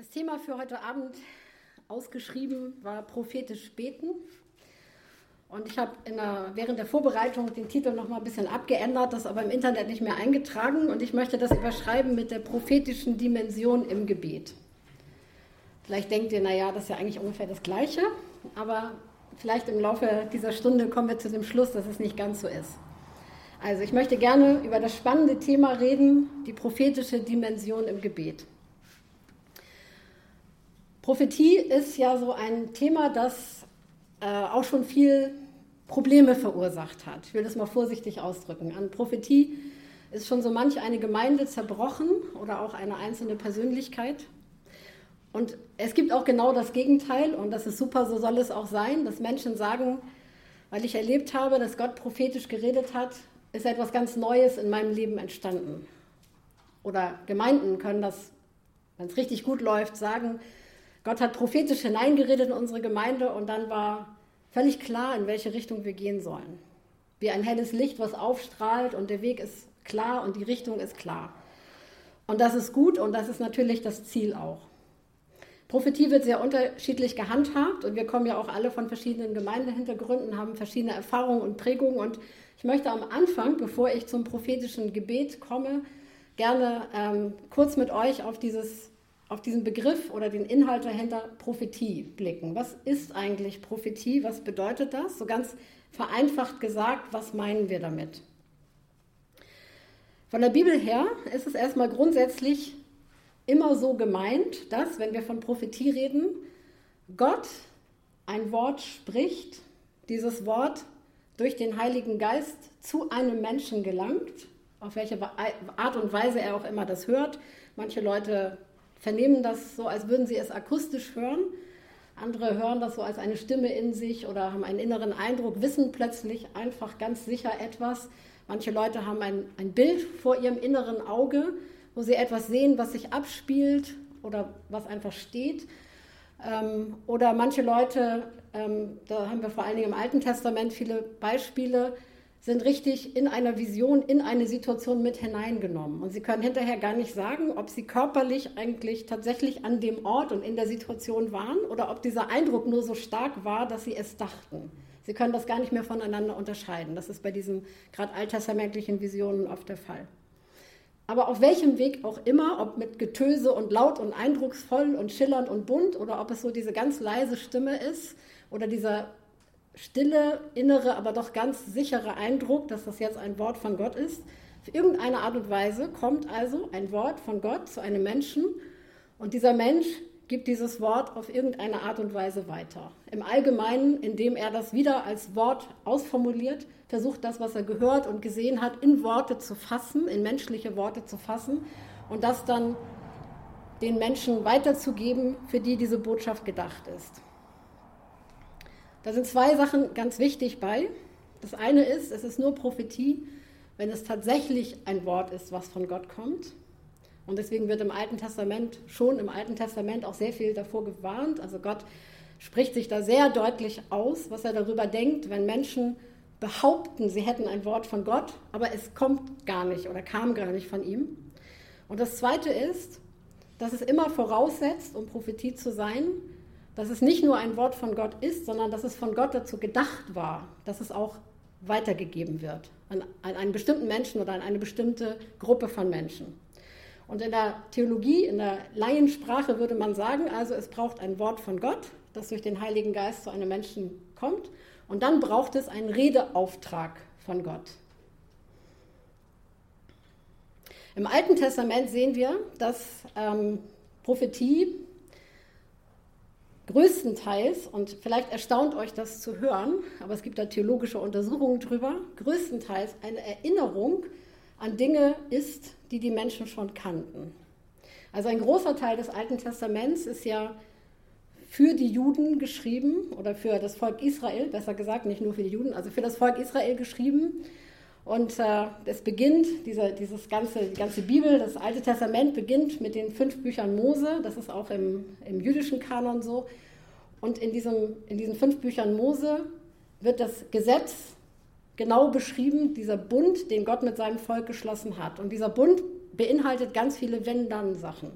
Das Thema für heute Abend ausgeschrieben war prophetisch beten. Und ich habe während der Vorbereitung den Titel noch mal ein bisschen abgeändert, das aber im Internet nicht mehr eingetragen. Und ich möchte das überschreiben mit der prophetischen Dimension im Gebet. Vielleicht denkt ihr, naja, das ist ja eigentlich ungefähr das Gleiche. Aber vielleicht im Laufe dieser Stunde kommen wir zu dem Schluss, dass es nicht ganz so ist. Also ich möchte gerne über das spannende Thema reden, die prophetische Dimension im Gebet. Prophetie ist ja so ein Thema, das äh, auch schon viel Probleme verursacht hat. Ich will das mal vorsichtig ausdrücken. An Prophetie ist schon so manch eine Gemeinde zerbrochen oder auch eine einzelne Persönlichkeit. Und es gibt auch genau das Gegenteil und das ist super, so soll es auch sein, dass Menschen sagen, weil ich erlebt habe, dass Gott prophetisch geredet hat, ist etwas ganz Neues in meinem Leben entstanden. Oder Gemeinden können das, wenn es richtig gut läuft, sagen, Gott hat prophetisch hineingeredet in unsere Gemeinde und dann war völlig klar, in welche Richtung wir gehen sollen. Wie ein helles Licht, was aufstrahlt und der Weg ist klar und die Richtung ist klar. Und das ist gut und das ist natürlich das Ziel auch. Prophetie wird sehr unterschiedlich gehandhabt und wir kommen ja auch alle von verschiedenen Gemeindehintergründen, haben verschiedene Erfahrungen und Prägungen und ich möchte am Anfang, bevor ich zum prophetischen Gebet komme, gerne ähm, kurz mit euch auf dieses auf diesen Begriff oder den Inhalt dahinter Prophetie blicken. Was ist eigentlich Prophetie? Was bedeutet das? So ganz vereinfacht gesagt, was meinen wir damit? Von der Bibel her ist es erstmal grundsätzlich immer so gemeint, dass, wenn wir von Prophetie reden, Gott ein Wort spricht, dieses Wort durch den Heiligen Geist zu einem Menschen gelangt, auf welche Art und Weise er auch immer das hört. Manche Leute vernehmen das so, als würden sie es akustisch hören. Andere hören das so als eine Stimme in sich oder haben einen inneren Eindruck, wissen plötzlich einfach ganz sicher etwas. Manche Leute haben ein, ein Bild vor ihrem inneren Auge, wo sie etwas sehen, was sich abspielt oder was einfach steht. Ähm, oder manche Leute, ähm, da haben wir vor allen Dingen im Alten Testament viele Beispiele, sind richtig in einer Vision, in eine Situation mit hineingenommen. Und sie können hinterher gar nicht sagen, ob sie körperlich eigentlich tatsächlich an dem Ort und in der Situation waren oder ob dieser Eindruck nur so stark war, dass sie es dachten. Sie können das gar nicht mehr voneinander unterscheiden. Das ist bei diesen gerade alttestamentlichen Visionen oft der Fall. Aber auf welchem Weg auch immer, ob mit Getöse und laut und eindrucksvoll und schillernd und bunt oder ob es so diese ganz leise Stimme ist oder dieser stille, innere, aber doch ganz sichere Eindruck, dass das jetzt ein Wort von Gott ist. Auf irgendeine Art und Weise kommt also ein Wort von Gott zu einem Menschen und dieser Mensch gibt dieses Wort auf irgendeine Art und Weise weiter. Im Allgemeinen, indem er das wieder als Wort ausformuliert, versucht das, was er gehört und gesehen hat, in Worte zu fassen, in menschliche Worte zu fassen und das dann den Menschen weiterzugeben, für die diese Botschaft gedacht ist. Da sind zwei Sachen ganz wichtig bei. Das eine ist, es ist nur Prophetie, wenn es tatsächlich ein Wort ist, was von Gott kommt. Und deswegen wird im Alten Testament, schon im Alten Testament auch sehr viel davor gewarnt. Also Gott spricht sich da sehr deutlich aus, was er darüber denkt, wenn Menschen behaupten, sie hätten ein Wort von Gott, aber es kommt gar nicht oder kam gar nicht von ihm. Und das Zweite ist, dass es immer voraussetzt, um Prophetie zu sein, dass es nicht nur ein Wort von Gott ist, sondern dass es von Gott dazu gedacht war, dass es auch weitergegeben wird an, an einen bestimmten Menschen oder an eine bestimmte Gruppe von Menschen. Und in der Theologie, in der Laiensprache würde man sagen, also es braucht ein Wort von Gott, das durch den Heiligen Geist zu einem Menschen kommt. Und dann braucht es einen Redeauftrag von Gott. Im Alten Testament sehen wir, dass ähm, Prophetie größtenteils, und vielleicht erstaunt euch das zu hören, aber es gibt da theologische Untersuchungen drüber, größtenteils eine Erinnerung an Dinge ist, die die Menschen schon kannten. Also ein großer Teil des Alten Testaments ist ja für die Juden geschrieben oder für das Volk Israel, besser gesagt, nicht nur für die Juden, also für das Volk Israel geschrieben. Und äh, es beginnt, diese, dieses ganze, die ganze Bibel, das Alte Testament beginnt mit den fünf Büchern Mose, das ist auch im, im jüdischen Kanon so. Und in, diesem, in diesen fünf Büchern Mose wird das Gesetz genau beschrieben, dieser Bund, den Gott mit seinem Volk geschlossen hat. Und dieser Bund beinhaltet ganz viele Wenn-Dann-Sachen.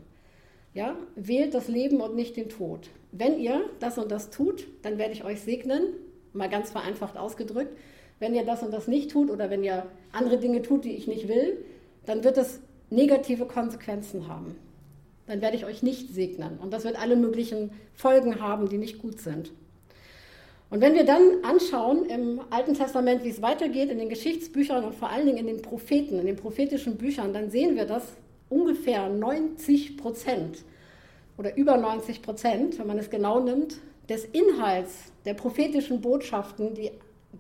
ja, wählt das Leben und nicht den Tod. Wenn ihr das und das tut, dann werde ich euch segnen, mal ganz vereinfacht ausgedrückt. Wenn ihr das und das nicht tut oder wenn ihr andere Dinge tut, die ich nicht will, dann wird es negative Konsequenzen haben. Dann werde ich euch nicht segnen. Und das wird alle möglichen Folgen haben, die nicht gut sind. Und wenn wir dann anschauen im Alten Testament, wie es weitergeht, in den Geschichtsbüchern und vor allen Dingen in den Propheten, in den prophetischen Büchern, dann sehen wir, dass ungefähr 90 Prozent oder über 90 Prozent, wenn man es genau nimmt, des Inhalts der prophetischen Botschaften, die,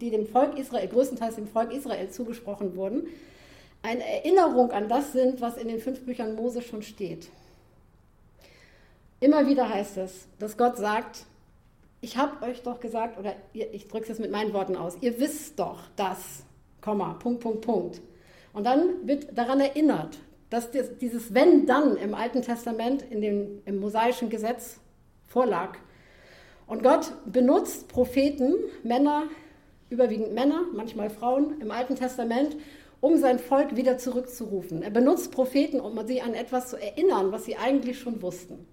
die dem Volk Israel, größtenteils dem Volk Israel zugesprochen wurden, eine Erinnerung an das sind, was in den fünf Büchern Mose schon steht. Immer wieder heißt es, dass Gott sagt, ich habe euch doch gesagt, oder ich drücke es jetzt mit meinen Worten aus, ihr wisst doch das, Komma, Punkt, Punkt, Punkt. Und dann wird daran erinnert, dass dieses Wenn dann im Alten Testament in dem, im mosaischen Gesetz vorlag. Und Gott benutzt Propheten, Männer, überwiegend Männer, manchmal Frauen im Alten Testament, um sein Volk wieder zurückzurufen. Er benutzt Propheten, um sie an etwas zu erinnern, was sie eigentlich schon wussten.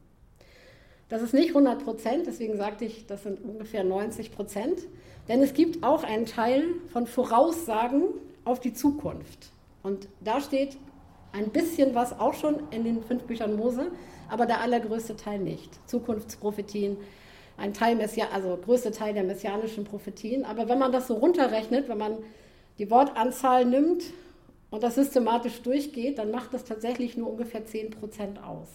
Das ist nicht 100 Prozent, deswegen sagte ich, das sind ungefähr 90 Prozent. Denn es gibt auch einen Teil von Voraussagen auf die Zukunft. Und da steht ein bisschen was auch schon in den fünf Büchern Mose, aber der allergrößte Teil nicht. Zukunftsprophetien, ein Teil, Messia, also größte Teil der messianischen Prophetien. Aber wenn man das so runterrechnet, wenn man die Wortanzahl nimmt und das systematisch durchgeht, dann macht das tatsächlich nur ungefähr 10 Prozent aus.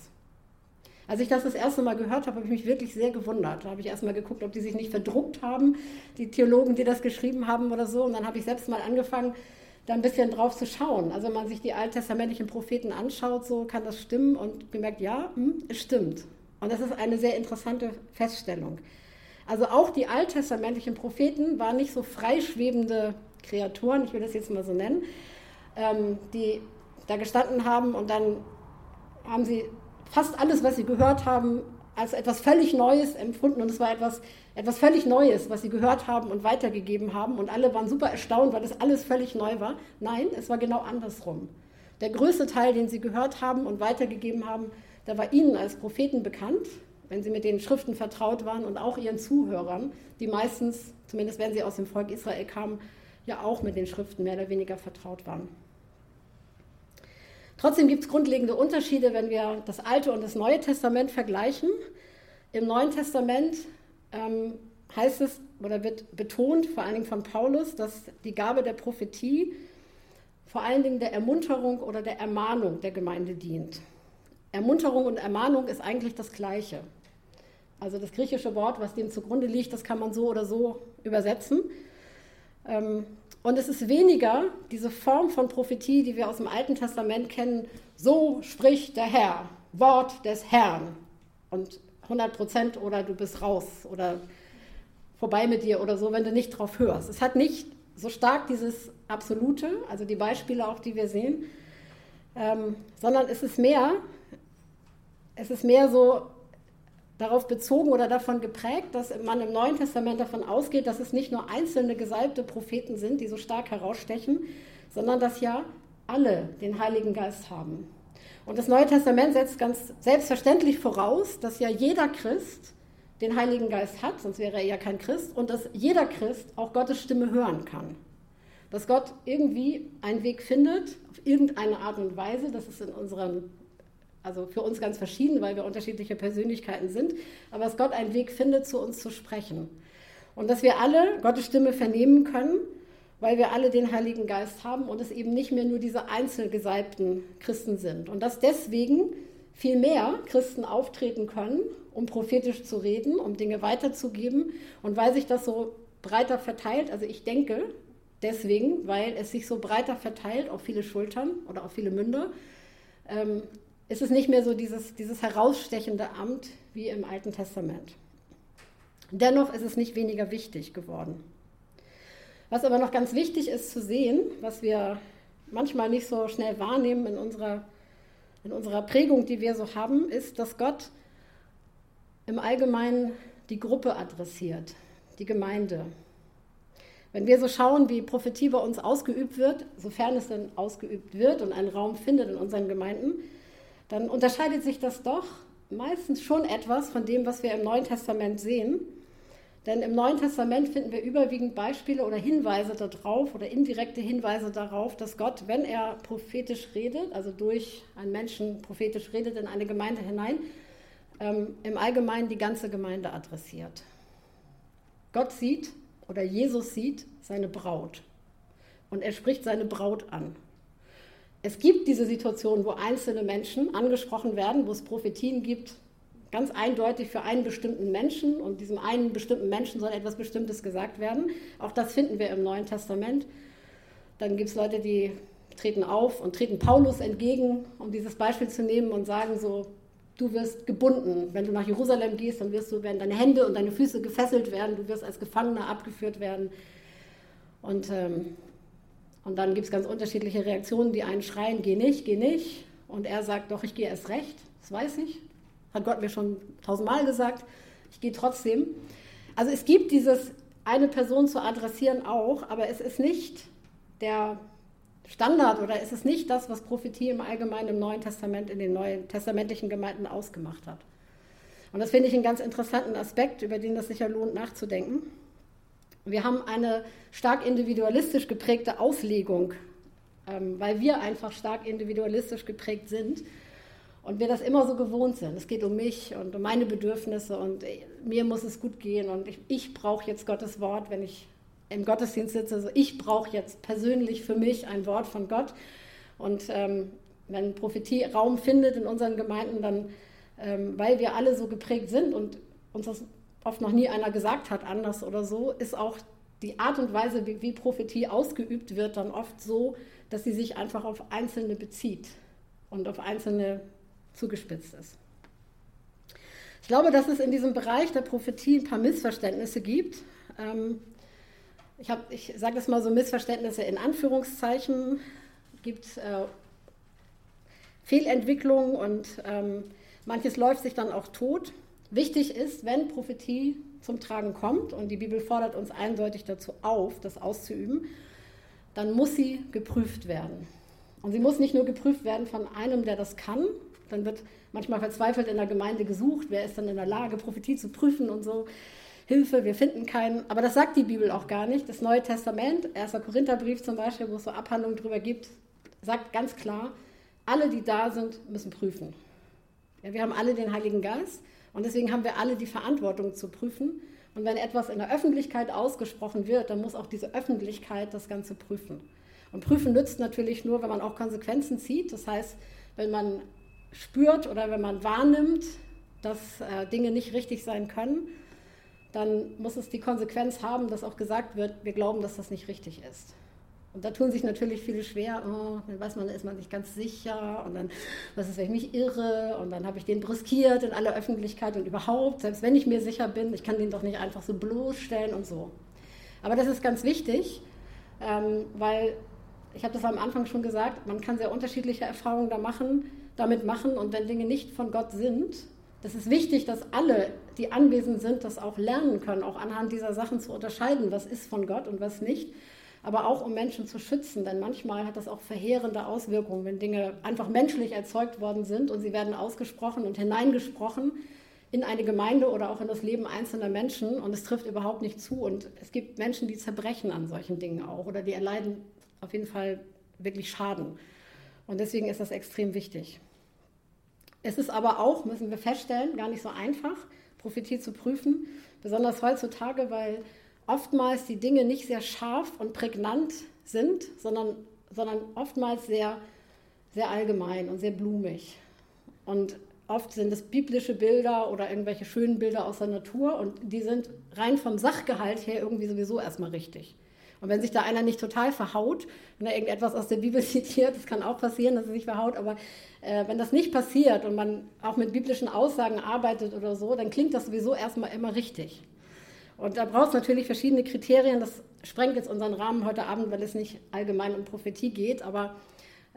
Als ich das das erste Mal gehört habe, habe ich mich wirklich sehr gewundert. Da habe ich erstmal geguckt, ob die sich nicht verdruckt haben, die Theologen, die das geschrieben haben oder so. Und dann habe ich selbst mal angefangen, da ein bisschen drauf zu schauen. Also wenn man sich die alttestamentlichen Propheten anschaut, so kann das stimmen und gemerkt, ja, hm, es stimmt. Und das ist eine sehr interessante Feststellung. Also auch die alttestamentlichen Propheten waren nicht so freischwebende Kreaturen, ich will das jetzt mal so nennen, ähm, die da gestanden haben und dann haben sie fast alles, was sie gehört haben, als etwas völlig Neues empfunden und es war etwas, etwas völlig Neues, was sie gehört haben und weitergegeben haben und alle waren super erstaunt, weil das alles völlig neu war. Nein, es war genau andersrum. Der größte Teil, den sie gehört haben und weitergegeben haben, der war ihnen als Propheten bekannt, wenn sie mit den Schriften vertraut waren und auch ihren Zuhörern, die meistens, zumindest wenn sie aus dem Volk Israel kamen, ja auch mit den Schriften mehr oder weniger vertraut waren. Trotzdem gibt es grundlegende Unterschiede, wenn wir das Alte und das Neue Testament vergleichen. Im Neuen Testament ähm, heißt es oder wird betont, vor allen Dingen von Paulus, dass die Gabe der Prophetie vor allen Dingen der Ermunterung oder der Ermahnung der Gemeinde dient. Ermunterung und Ermahnung ist eigentlich das Gleiche. Also das griechische Wort, was dem zugrunde liegt, das kann man so oder so übersetzen. Ähm, und es ist weniger diese Form von Prophetie, die wir aus dem Alten Testament kennen, so spricht der Herr, Wort des Herrn. Und 100 Prozent oder du bist raus oder vorbei mit dir oder so, wenn du nicht drauf hörst. Es hat nicht so stark dieses Absolute, also die Beispiele auch, die wir sehen, ähm, sondern es ist mehr, es ist mehr so darauf bezogen oder davon geprägt, dass man im Neuen Testament davon ausgeht, dass es nicht nur einzelne gesalbte Propheten sind, die so stark herausstechen, sondern dass ja alle den Heiligen Geist haben. Und das Neue Testament setzt ganz selbstverständlich voraus, dass ja jeder Christ den Heiligen Geist hat, sonst wäre er ja kein Christ, und dass jeder Christ auch Gottes Stimme hören kann. Dass Gott irgendwie einen Weg findet, auf irgendeine Art und Weise, das ist in unseren also für uns ganz verschieden, weil wir unterschiedliche Persönlichkeiten sind, aber dass Gott einen Weg findet, zu uns zu sprechen. Und dass wir alle Gottes Stimme vernehmen können, weil wir alle den Heiligen Geist haben und es eben nicht mehr nur diese einzelgesalbten Christen sind. Und dass deswegen viel mehr Christen auftreten können, um prophetisch zu reden, um Dinge weiterzugeben. Und weil sich das so breiter verteilt, also ich denke deswegen, weil es sich so breiter verteilt auf viele Schultern oder auf viele Münder, ähm, ist es nicht mehr so dieses, dieses herausstechende Amt wie im Alten Testament. Dennoch ist es nicht weniger wichtig geworden. Was aber noch ganz wichtig ist zu sehen, was wir manchmal nicht so schnell wahrnehmen in unserer, in unserer Prägung, die wir so haben, ist, dass Gott im Allgemeinen die Gruppe adressiert, die Gemeinde. Wenn wir so schauen, wie Prophetie bei uns ausgeübt wird, sofern es denn ausgeübt wird und einen Raum findet in unseren Gemeinden, dann unterscheidet sich das doch meistens schon etwas von dem, was wir im Neuen Testament sehen. Denn im Neuen Testament finden wir überwiegend Beispiele oder Hinweise darauf oder indirekte Hinweise darauf, dass Gott, wenn er prophetisch redet, also durch einen Menschen prophetisch redet in eine Gemeinde hinein, ähm, im Allgemeinen die ganze Gemeinde adressiert. Gott sieht oder Jesus sieht seine Braut und er spricht seine Braut an. Es gibt diese Situation, wo einzelne Menschen angesprochen werden, wo es Prophetien gibt, ganz eindeutig für einen bestimmten Menschen und diesem einen bestimmten Menschen soll etwas Bestimmtes gesagt werden. Auch das finden wir im Neuen Testament. Dann gibt es Leute, die treten auf und treten Paulus entgegen, um dieses Beispiel zu nehmen und sagen so, du wirst gebunden. Wenn du nach Jerusalem gehst, dann wirst du, werden deine Hände und deine Füße gefesselt werden, du wirst als Gefangener abgeführt werden. Und, ähm, und dann gibt es ganz unterschiedliche Reaktionen. Die einen schreien, geh nicht, geh nicht. Und er sagt, doch, ich gehe erst recht, das weiß ich. Hat Gott mir schon tausendmal gesagt. Ich gehe trotzdem. Also es gibt dieses eine Person zu adressieren auch, aber es ist nicht der Standard oder es ist nicht das, was Prophetie im Allgemeinen im Neuen Testament in den neuen testamentlichen Gemeinden ausgemacht hat. Und das finde ich einen ganz interessanten Aspekt, über den es sicher lohnt nachzudenken. Wir haben eine stark individualistisch geprägte Auslegung, ähm, weil wir einfach stark individualistisch geprägt sind und wir das immer so gewohnt sind. Es geht um mich und um meine Bedürfnisse und mir muss es gut gehen und ich, ich brauche jetzt Gottes Wort, wenn ich im Gottesdienst sitze. Also ich brauche jetzt persönlich für mich ein Wort von Gott. Und ähm, wenn Prophetie Raum findet in unseren Gemeinden, dann, ähm, weil wir alle so geprägt sind und uns das oft noch nie einer gesagt hat, anders oder so, ist auch die Art und Weise, wie, wie Prophetie ausgeübt wird, dann oft so, dass sie sich einfach auf Einzelne bezieht und auf Einzelne zugespitzt ist. Ich glaube, dass es in diesem Bereich der Prophetie ein paar Missverständnisse gibt. Ähm, ich, ich sage das mal so Missverständnisse in Anführungszeichen, gibt äh, Fehlentwicklungen und ähm, manches läuft sich dann auch tot. Wichtig ist, wenn Prophetie zum Tragen kommt und die Bibel fordert uns eindeutig dazu auf, das auszuüben, dann muss sie geprüft werden. Und sie muss nicht nur geprüft werden von einem, der das kann, dann wird manchmal verzweifelt in der Gemeinde gesucht, wer ist dann in der Lage, Prophetie zu prüfen und so. Hilfe, wir finden keinen. Aber das sagt die Bibel auch gar nicht. Das Neue Testament, 1. Korintherbrief zum Beispiel, wo es so Abhandlungen drüber gibt, sagt ganz klar, alle, die da sind, müssen prüfen. Ja, wir haben alle den Heiligen Geist und deswegen haben wir alle die Verantwortung zu prüfen. Und wenn etwas in der Öffentlichkeit ausgesprochen wird, dann muss auch diese Öffentlichkeit das Ganze prüfen. Und prüfen nützt natürlich nur, wenn man auch Konsequenzen zieht. Das heißt, wenn man spürt oder wenn man wahrnimmt, dass äh, Dinge nicht richtig sein können, dann muss es die Konsequenz haben, dass auch gesagt wird, wir glauben, dass das nicht richtig ist. Und da tun sich natürlich viele schwer, oh, dann weiß man, ist man nicht ganz sicher und dann, was ist, wenn ich mich irre und dann habe ich den brüskiert in aller Öffentlichkeit und überhaupt, selbst wenn ich mir sicher bin, ich kann den doch nicht einfach so bloßstellen und so. Aber das ist ganz wichtig, ähm, weil ich habe das am Anfang schon gesagt, man kann sehr unterschiedliche Erfahrungen da machen, damit machen und wenn Dinge nicht von Gott sind, das ist wichtig, dass alle, die anwesend sind, das auch lernen können, auch anhand dieser Sachen zu unterscheiden, was ist von Gott und was nicht. Aber auch um Menschen zu schützen, denn manchmal hat das auch verheerende Auswirkungen, wenn Dinge einfach menschlich erzeugt worden sind und sie werden ausgesprochen und hineingesprochen in eine Gemeinde oder auch in das Leben einzelner Menschen und es trifft überhaupt nicht zu. Und es gibt Menschen, die zerbrechen an solchen Dingen auch oder die erleiden auf jeden Fall wirklich Schaden. Und deswegen ist das extrem wichtig. Es ist aber auch, müssen wir feststellen, gar nicht so einfach, Prophetie zu prüfen, besonders heutzutage, weil oftmals die Dinge nicht sehr scharf und prägnant sind, sondern, sondern oftmals sehr, sehr allgemein und sehr blumig. Und oft sind es biblische Bilder oder irgendwelche schönen Bilder aus der Natur und die sind rein vom Sachgehalt her irgendwie sowieso erstmal richtig. Und wenn sich da einer nicht total verhaut, wenn er irgendetwas aus der Bibel zitiert, das kann auch passieren, dass er sich verhaut, aber äh, wenn das nicht passiert und man auch mit biblischen Aussagen arbeitet oder so, dann klingt das sowieso erstmal immer richtig. Und da braucht es natürlich verschiedene Kriterien. Das sprengt jetzt unseren Rahmen heute Abend, weil es nicht allgemein um Prophetie geht. Aber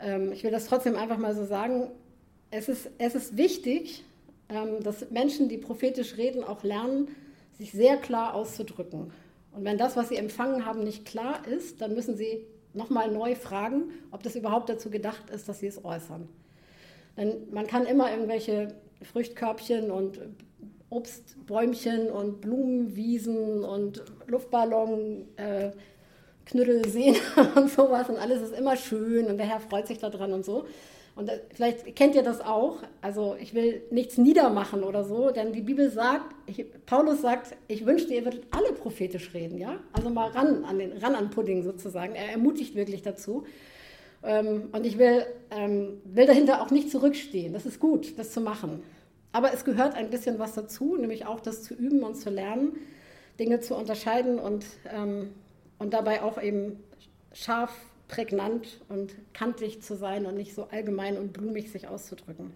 ähm, ich will das trotzdem einfach mal so sagen. Es ist, es ist wichtig, ähm, dass Menschen, die prophetisch reden, auch lernen, sich sehr klar auszudrücken. Und wenn das, was sie empfangen haben, nicht klar ist, dann müssen sie nochmal neu fragen, ob das überhaupt dazu gedacht ist, dass sie es äußern. Denn man kann immer irgendwelche Früchtkörbchen und Obstbäumchen und Blumenwiesen und Luftballon, äh, Knüttelseen und sowas und alles ist immer schön und der Herr freut sich daran und so. Und vielleicht kennt ihr das auch. Also ich will nichts niedermachen oder so, denn die Bibel sagt, ich, Paulus sagt, ich wünschte, ihr würdet alle prophetisch reden, ja? Also mal ran an den ran an Pudding sozusagen. Er ermutigt wirklich dazu. Ähm, und ich will, ähm, will dahinter auch nicht zurückstehen. Das ist gut, das zu machen. Aber es gehört ein bisschen was dazu, nämlich auch das zu üben und zu lernen, Dinge zu unterscheiden und, ähm, und dabei auch eben scharf, prägnant und kantig zu sein und nicht so allgemein und blumig sich auszudrücken.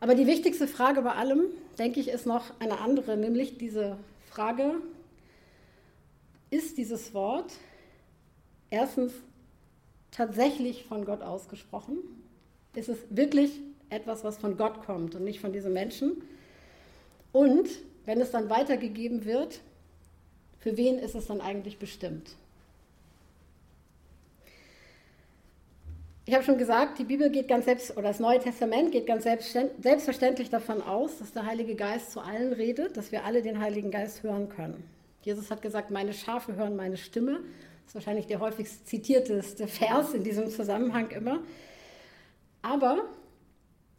Aber die wichtigste Frage bei allem, denke ich, ist noch eine andere, nämlich diese Frage, ist dieses Wort erstens tatsächlich von Gott ausgesprochen? Ist es wirklich etwas, was von Gott kommt und nicht von diesen Menschen. Und wenn es dann weitergegeben wird, für wen ist es dann eigentlich bestimmt? Ich habe schon gesagt, die Bibel geht ganz selbst, oder das Neue Testament geht ganz selbstverständlich davon aus, dass der Heilige Geist zu allen redet, dass wir alle den Heiligen Geist hören können. Jesus hat gesagt, meine Schafe hören meine Stimme. Das ist wahrscheinlich der häufigst zitierteste Vers in diesem Zusammenhang immer. Aber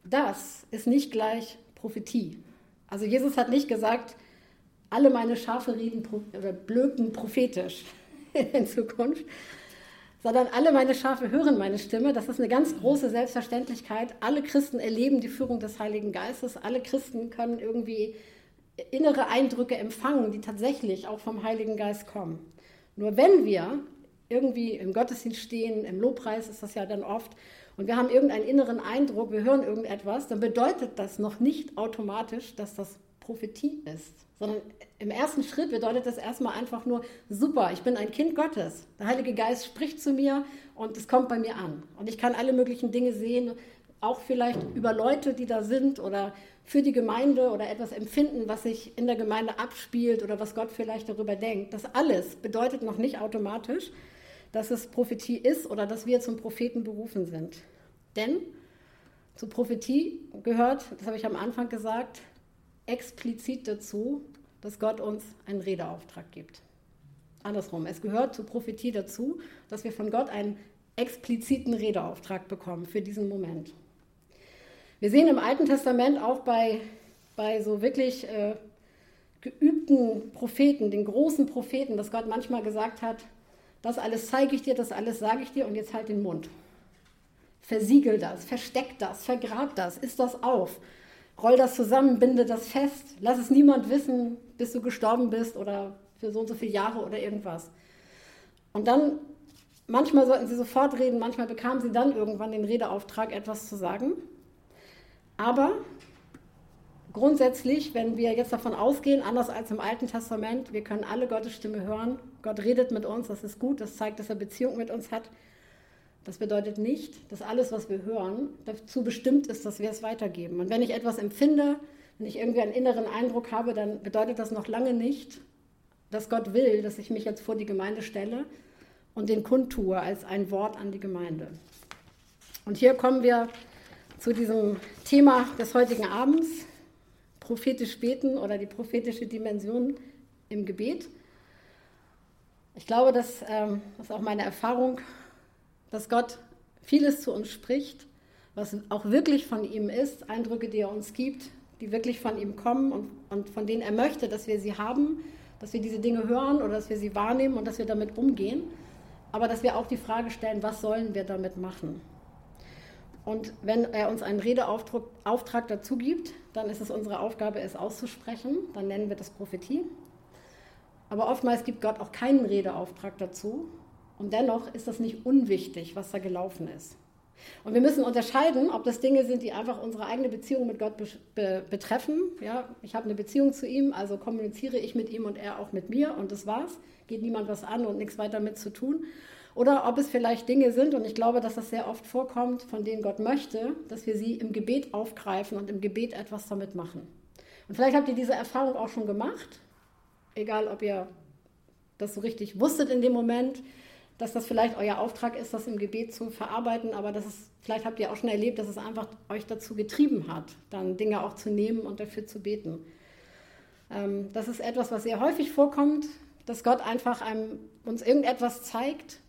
das ist nicht gleich Prophetie. Also Jesus hat nicht gesagt, alle meine Schafe reden blöken prophetisch in Zukunft, sondern alle meine Schafe hören meine Stimme. Das ist eine ganz große Selbstverständlichkeit. Alle Christen erleben die Führung des Heiligen Geistes. Alle Christen können irgendwie innere Eindrücke empfangen, die tatsächlich auch vom Heiligen Geist kommen. Nur wenn wir irgendwie im Gottesdienst stehen, im Lobpreis ist das ja dann oft, und wir haben irgendeinen inneren Eindruck, wir hören irgendetwas, dann bedeutet das noch nicht automatisch, dass das Prophetie ist, sondern im ersten Schritt bedeutet das erstmal einfach nur, super, ich bin ein Kind Gottes. Der Heilige Geist spricht zu mir und es kommt bei mir an. Und ich kann alle möglichen Dinge sehen, auch vielleicht über Leute, die da sind oder für die Gemeinde oder etwas empfinden, was sich in der Gemeinde abspielt oder was Gott vielleicht darüber denkt. Das alles bedeutet noch nicht automatisch, dass es Prophetie ist oder dass wir zum Propheten berufen sind. Denn zur Prophetie gehört, das habe ich am Anfang gesagt, explizit dazu, dass Gott uns einen Redeauftrag gibt. Andersrum, es gehört zur Prophetie dazu, dass wir von Gott einen expliziten Redeauftrag bekommen für diesen Moment. Wir sehen im Alten Testament auch bei, bei so wirklich äh, geübten Propheten, den großen Propheten, dass Gott manchmal gesagt hat, das alles zeige ich dir, das alles sage ich dir und jetzt halt den Mund. Versiegel das, versteck das, vergrab das, isst das auf, roll das zusammen, binde das fest, lass es niemand wissen, bis du gestorben bist oder für so und so viele Jahre oder irgendwas. Und dann, manchmal sollten sie sofort reden, manchmal bekamen sie dann irgendwann den Redeauftrag, etwas zu sagen. Aber grundsätzlich, wenn wir jetzt davon ausgehen, anders als im Alten Testament, wir können alle Gottes Stimme hören, Gott redet mit uns, das ist gut, das zeigt, dass er Beziehung mit uns hat. Das bedeutet nicht, dass alles, was wir hören, dazu bestimmt ist, dass wir es weitergeben. Und wenn ich etwas empfinde, wenn ich irgendwie einen inneren Eindruck habe, dann bedeutet das noch lange nicht, dass Gott will, dass ich mich jetzt vor die Gemeinde stelle und den kundtue als ein Wort an die Gemeinde. Und hier kommen wir zu diesem Thema des heutigen Abends prophetisch beten oder die prophetische Dimension im Gebet. Ich glaube, dass, ähm, das ist auch meine Erfahrung, dass Gott vieles zu uns spricht, was auch wirklich von ihm ist, Eindrücke, die er uns gibt, die wirklich von ihm kommen und, und von denen er möchte, dass wir sie haben, dass wir diese Dinge hören oder dass wir sie wahrnehmen und dass wir damit umgehen, aber dass wir auch die Frage stellen, was sollen wir damit machen? Und wenn er uns einen Redeauftrag dazu gibt, dann ist es unsere Aufgabe, es auszusprechen. Dann nennen wir das Prophetie. Aber oftmals gibt Gott auch keinen Redeauftrag dazu. Und dennoch ist das nicht unwichtig, was da gelaufen ist. Und wir müssen unterscheiden, ob das Dinge sind, die einfach unsere eigene Beziehung mit Gott be be betreffen. Ja, ich habe eine Beziehung zu ihm, also kommuniziere ich mit ihm und er auch mit mir und das war's. Geht niemand was an und nichts weiter mit zu tun. Oder ob es vielleicht Dinge sind, und ich glaube, dass das sehr oft vorkommt, von denen Gott möchte, dass wir sie im Gebet aufgreifen und im Gebet etwas damit machen. Und vielleicht habt ihr diese Erfahrung auch schon gemacht, egal ob ihr das so richtig wusstet in dem Moment, dass das vielleicht euer Auftrag ist, das im Gebet zu verarbeiten, aber das ist, vielleicht habt ihr auch schon erlebt, dass es einfach euch dazu getrieben hat, dann Dinge auch zu nehmen und dafür zu beten. Ähm, das ist etwas, was sehr häufig vorkommt, dass Gott einfach einem, uns irgendetwas zeigt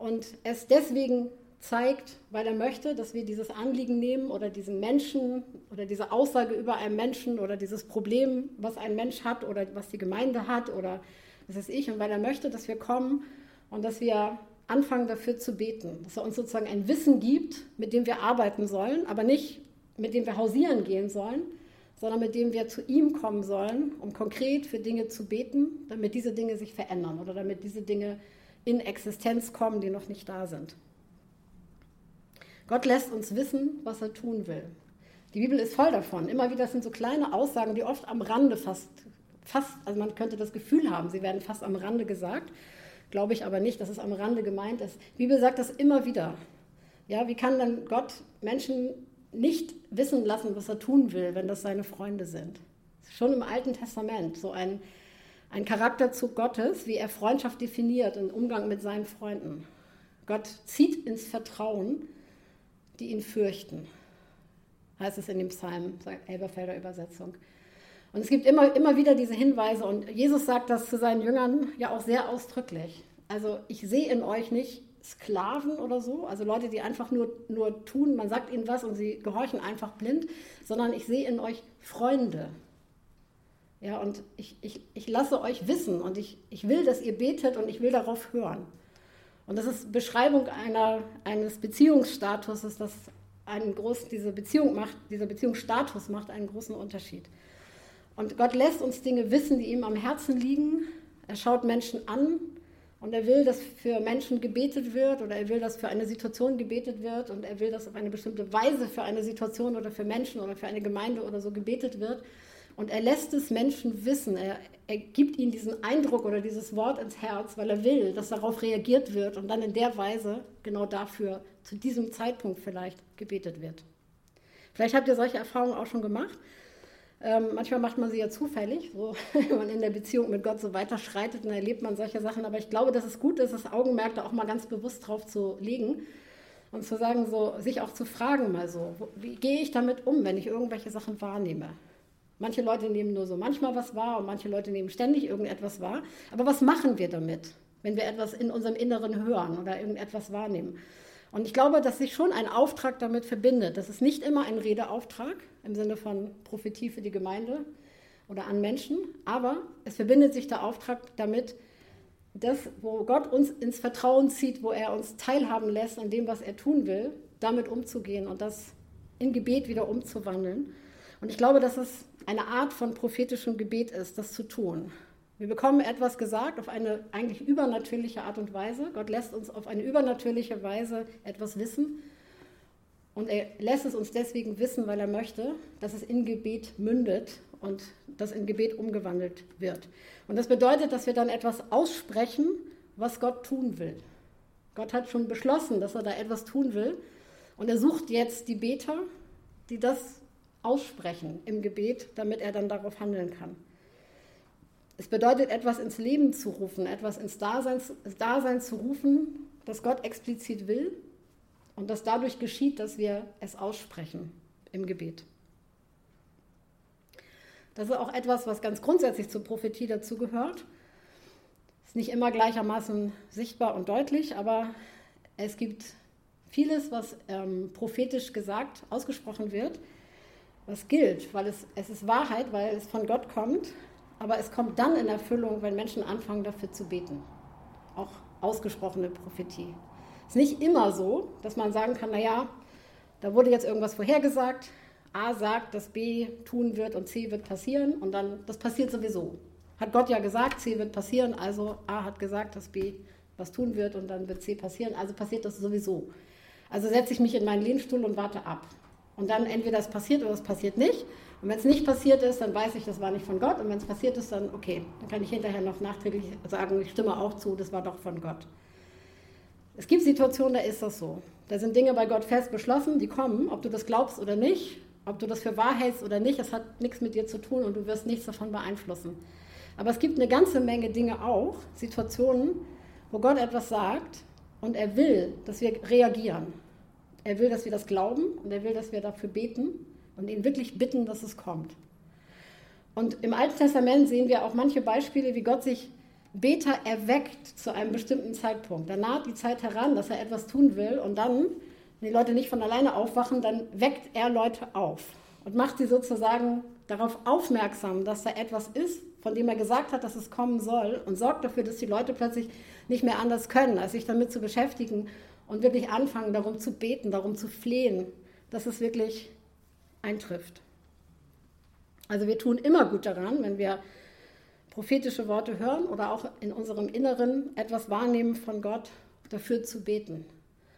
und es deswegen zeigt, weil er möchte, dass wir dieses Anliegen nehmen oder diesen Menschen oder diese Aussage über einen Menschen oder dieses Problem, was ein Mensch hat oder was die Gemeinde hat oder das ist ich. Und weil er möchte, dass wir kommen und dass wir anfangen dafür zu beten, dass er uns sozusagen ein Wissen gibt, mit dem wir arbeiten sollen, aber nicht mit dem wir hausieren gehen sollen, sondern mit dem wir zu ihm kommen sollen, um konkret für Dinge zu beten, damit diese Dinge sich verändern oder damit diese Dinge in Existenz kommen, die noch nicht da sind. Gott lässt uns wissen, was er tun will. Die Bibel ist voll davon. Immer wieder sind so kleine Aussagen, die oft am Rande fast, fast, also man könnte das Gefühl haben, sie werden fast am Rande gesagt. Glaube ich aber nicht, dass es am Rande gemeint ist. Die Bibel sagt das immer wieder. Ja, wie kann dann Gott Menschen nicht wissen lassen, was er tun will, wenn das seine Freunde sind? Schon im Alten Testament so ein, ein Charakterzug Gottes, wie er Freundschaft definiert im Umgang mit seinen Freunden. Gott zieht ins Vertrauen, die ihn fürchten, heißt es in dem Psalm, Elberfelder Übersetzung. Und es gibt immer, immer wieder diese Hinweise und Jesus sagt das zu seinen Jüngern ja auch sehr ausdrücklich. Also ich sehe in euch nicht Sklaven oder so, also Leute, die einfach nur, nur tun, man sagt ihnen was und sie gehorchen einfach blind, sondern ich sehe in euch Freunde. Ja, und ich, ich, ich lasse euch wissen und ich, ich will, dass ihr betet und ich will darauf hören. Und das ist Beschreibung einer, eines Beziehungsstatuses, das einen großen, diese Beziehung macht, dieser Beziehungsstatus macht einen großen Unterschied. Und Gott lässt uns Dinge wissen, die ihm am Herzen liegen. Er schaut Menschen an und er will, dass für Menschen gebetet wird oder er will, dass für eine Situation gebetet wird und er will, dass auf eine bestimmte Weise für eine Situation oder für Menschen oder für eine Gemeinde oder so gebetet wird. Und er lässt es Menschen wissen. Er, er gibt ihnen diesen Eindruck oder dieses Wort ins Herz, weil er will, dass darauf reagiert wird und dann in der Weise genau dafür zu diesem Zeitpunkt vielleicht gebetet wird. Vielleicht habt ihr solche Erfahrungen auch schon gemacht. Ähm, manchmal macht man sie ja zufällig, so, wenn man in der Beziehung mit Gott so weiterschreitet, dann erlebt man solche Sachen. Aber ich glaube, dass es gut ist, das Augenmerk da auch mal ganz bewusst drauf zu legen und zu sagen, so, sich auch zu fragen mal so, wie gehe ich damit um, wenn ich irgendwelche Sachen wahrnehme? Manche Leute nehmen nur so manchmal was wahr und manche Leute nehmen ständig irgendetwas wahr. Aber was machen wir damit, wenn wir etwas in unserem Inneren hören oder irgendetwas wahrnehmen? Und ich glaube, dass sich schon ein Auftrag damit verbindet. Das ist nicht immer ein Redeauftrag im Sinne von Prophetie für die Gemeinde oder an Menschen, aber es verbindet sich der Auftrag damit, das, wo Gott uns ins Vertrauen zieht, wo er uns teilhaben lässt an dem, was er tun will, damit umzugehen und das in Gebet wieder umzuwandeln. Und ich glaube, dass es eine Art von prophetischem Gebet ist, das zu tun. Wir bekommen etwas gesagt auf eine eigentlich übernatürliche Art und Weise. Gott lässt uns auf eine übernatürliche Weise etwas wissen. Und er lässt es uns deswegen wissen, weil er möchte, dass es in Gebet mündet und das in Gebet umgewandelt wird. Und das bedeutet, dass wir dann etwas aussprechen, was Gott tun will. Gott hat schon beschlossen, dass er da etwas tun will. Und er sucht jetzt die Beter, die das aussprechen im Gebet, damit er dann darauf handeln kann. Es bedeutet, etwas ins Leben zu rufen, etwas ins Dasein, Dasein zu rufen, das Gott explizit will und das dadurch geschieht, dass wir es aussprechen im Gebet. Das ist auch etwas, was ganz grundsätzlich zur Prophetie dazugehört. Ist nicht immer gleichermaßen sichtbar und deutlich, aber es gibt vieles, was ähm, prophetisch gesagt, ausgesprochen wird, was gilt, weil es, es ist Wahrheit, weil es von Gott kommt aber es kommt dann in Erfüllung, wenn Menschen anfangen dafür zu beten. Auch ausgesprochene Prophetie. Es ist nicht immer so, dass man sagen kann, naja, da wurde jetzt irgendwas vorhergesagt, A sagt, dass B tun wird und C wird passieren und dann, das passiert sowieso. Hat Gott ja gesagt, C wird passieren, also A hat gesagt, dass B was tun wird und dann wird C passieren, also passiert das sowieso. Also setze ich mich in meinen Lehnstuhl und warte ab. Und dann entweder es passiert oder es passiert nicht. Und wenn es nicht passiert ist, dann weiß ich, das war nicht von Gott. Und wenn es passiert ist, dann okay, dann kann ich hinterher noch nachträglich sagen, ich stimme auch zu, das war doch von Gott. Es gibt Situationen, da ist das so. Da sind Dinge bei Gott fest beschlossen, die kommen, ob du das glaubst oder nicht, ob du das für wahr hältst oder nicht, das hat nichts mit dir zu tun und du wirst nichts davon beeinflussen. Aber es gibt eine ganze Menge Dinge auch, Situationen, wo Gott etwas sagt und er will, dass wir reagieren. Er will, dass wir das glauben und er will, dass wir dafür beten und ihn wirklich bitten, dass es kommt. Und im Alten Testament sehen wir auch manche Beispiele, wie Gott sich Beter erweckt zu einem bestimmten Zeitpunkt. Da naht die Zeit heran, dass er etwas tun will und dann, wenn die Leute nicht von alleine aufwachen, dann weckt er Leute auf und macht sie sozusagen darauf aufmerksam, dass da etwas ist, von dem er gesagt hat, dass es kommen soll und sorgt dafür, dass die Leute plötzlich nicht mehr anders können, als sich damit zu beschäftigen und wirklich anfangen, darum zu beten, darum zu flehen, dass es wirklich eintrifft. Also wir tun immer gut daran, wenn wir prophetische Worte hören oder auch in unserem Inneren etwas wahrnehmen von Gott, dafür zu beten.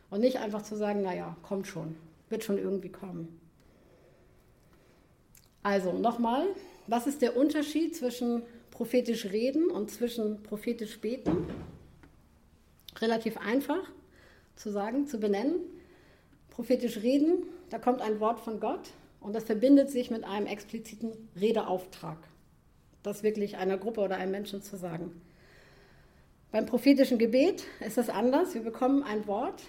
Und nicht einfach zu sagen, naja, kommt schon, wird schon irgendwie kommen. Also nochmal, was ist der Unterschied zwischen prophetisch reden und zwischen prophetisch beten? Relativ einfach zu sagen, zu benennen. Prophetisch reden, da kommt ein Wort von Gott und das verbindet sich mit einem expliziten Redeauftrag. Das wirklich einer Gruppe oder einem Menschen zu sagen. Beim prophetischen Gebet ist das anders. Wir bekommen ein Wort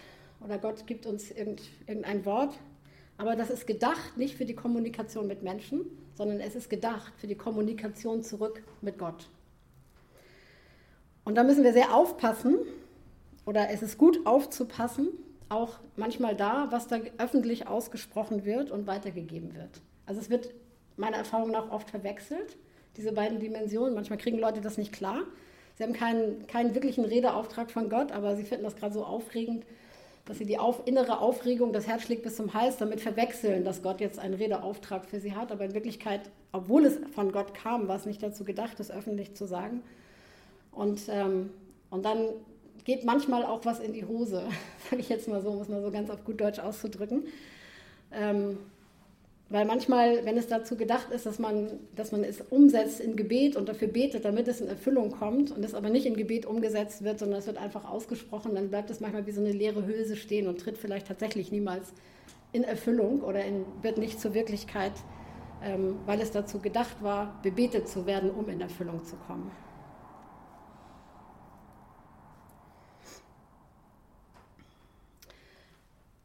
oder Gott gibt uns irgendein Wort, aber das ist gedacht nicht für die Kommunikation mit Menschen, sondern es ist gedacht für die Kommunikation zurück mit Gott. Und da müssen wir sehr aufpassen, oder es ist gut aufzupassen, auch manchmal da, was da öffentlich ausgesprochen wird und weitergegeben wird. Also es wird meiner Erfahrung nach oft verwechselt, diese beiden Dimensionen. Manchmal kriegen Leute das nicht klar. Sie haben keinen, keinen wirklichen Redeauftrag von Gott, aber sie finden das gerade so aufregend, dass sie die auf, innere Aufregung, das Herz schlägt bis zum Hals, damit verwechseln, dass Gott jetzt einen Redeauftrag für sie hat. Aber in Wirklichkeit, obwohl es von Gott kam, war es nicht dazu gedacht, das öffentlich zu sagen. Und, ähm, und dann geht manchmal auch was in die Hose, sage ich jetzt mal so, um es mal so ganz auf gut Deutsch auszudrücken. Ähm, weil manchmal, wenn es dazu gedacht ist, dass man, dass man es umsetzt in Gebet und dafür betet, damit es in Erfüllung kommt und es aber nicht in Gebet umgesetzt wird, sondern es wird einfach ausgesprochen, dann bleibt es manchmal wie so eine leere Hülse stehen und tritt vielleicht tatsächlich niemals in Erfüllung oder in, wird nicht zur Wirklichkeit, ähm, weil es dazu gedacht war, bebetet zu werden, um in Erfüllung zu kommen.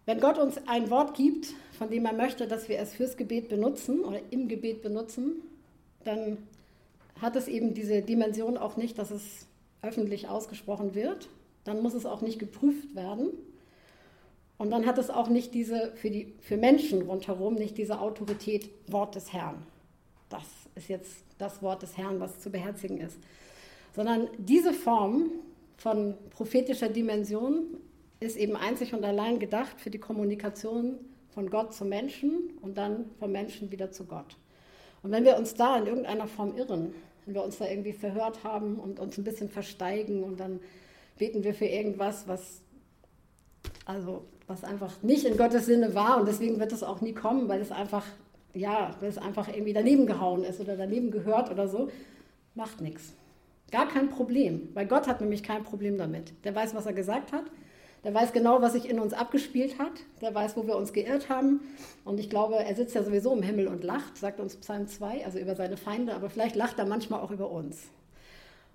Wenn Gott uns ein Wort gibt, von dem er möchte, dass wir es fürs Gebet benutzen oder im Gebet benutzen, dann hat es eben diese Dimension auch nicht, dass es öffentlich ausgesprochen wird. Dann muss es auch nicht geprüft werden. Und dann hat es auch nicht diese, für, die, für Menschen rundherum, nicht diese Autorität Wort des Herrn. Das ist jetzt das Wort des Herrn, was zu beherzigen ist. Sondern diese Form von prophetischer Dimension ist eben einzig und allein gedacht für die Kommunikation von Gott zum Menschen und dann vom Menschen wieder zu Gott. Und wenn wir uns da in irgendeiner Form irren, wenn wir uns da irgendwie verhört haben und uns ein bisschen versteigen und dann beten wir für irgendwas, was also was einfach nicht in Gottes Sinne war und deswegen wird es auch nie kommen, weil es einfach ja, weil es einfach irgendwie daneben gehauen ist oder daneben gehört oder so, macht nichts. Gar kein Problem, weil Gott hat nämlich kein Problem damit. Der weiß, was er gesagt hat der weiß genau, was sich in uns abgespielt hat. Der weiß, wo wir uns geirrt haben. Und ich glaube, er sitzt ja sowieso im Himmel und lacht, sagt uns Psalm 2, also über seine Feinde. Aber vielleicht lacht er manchmal auch über uns.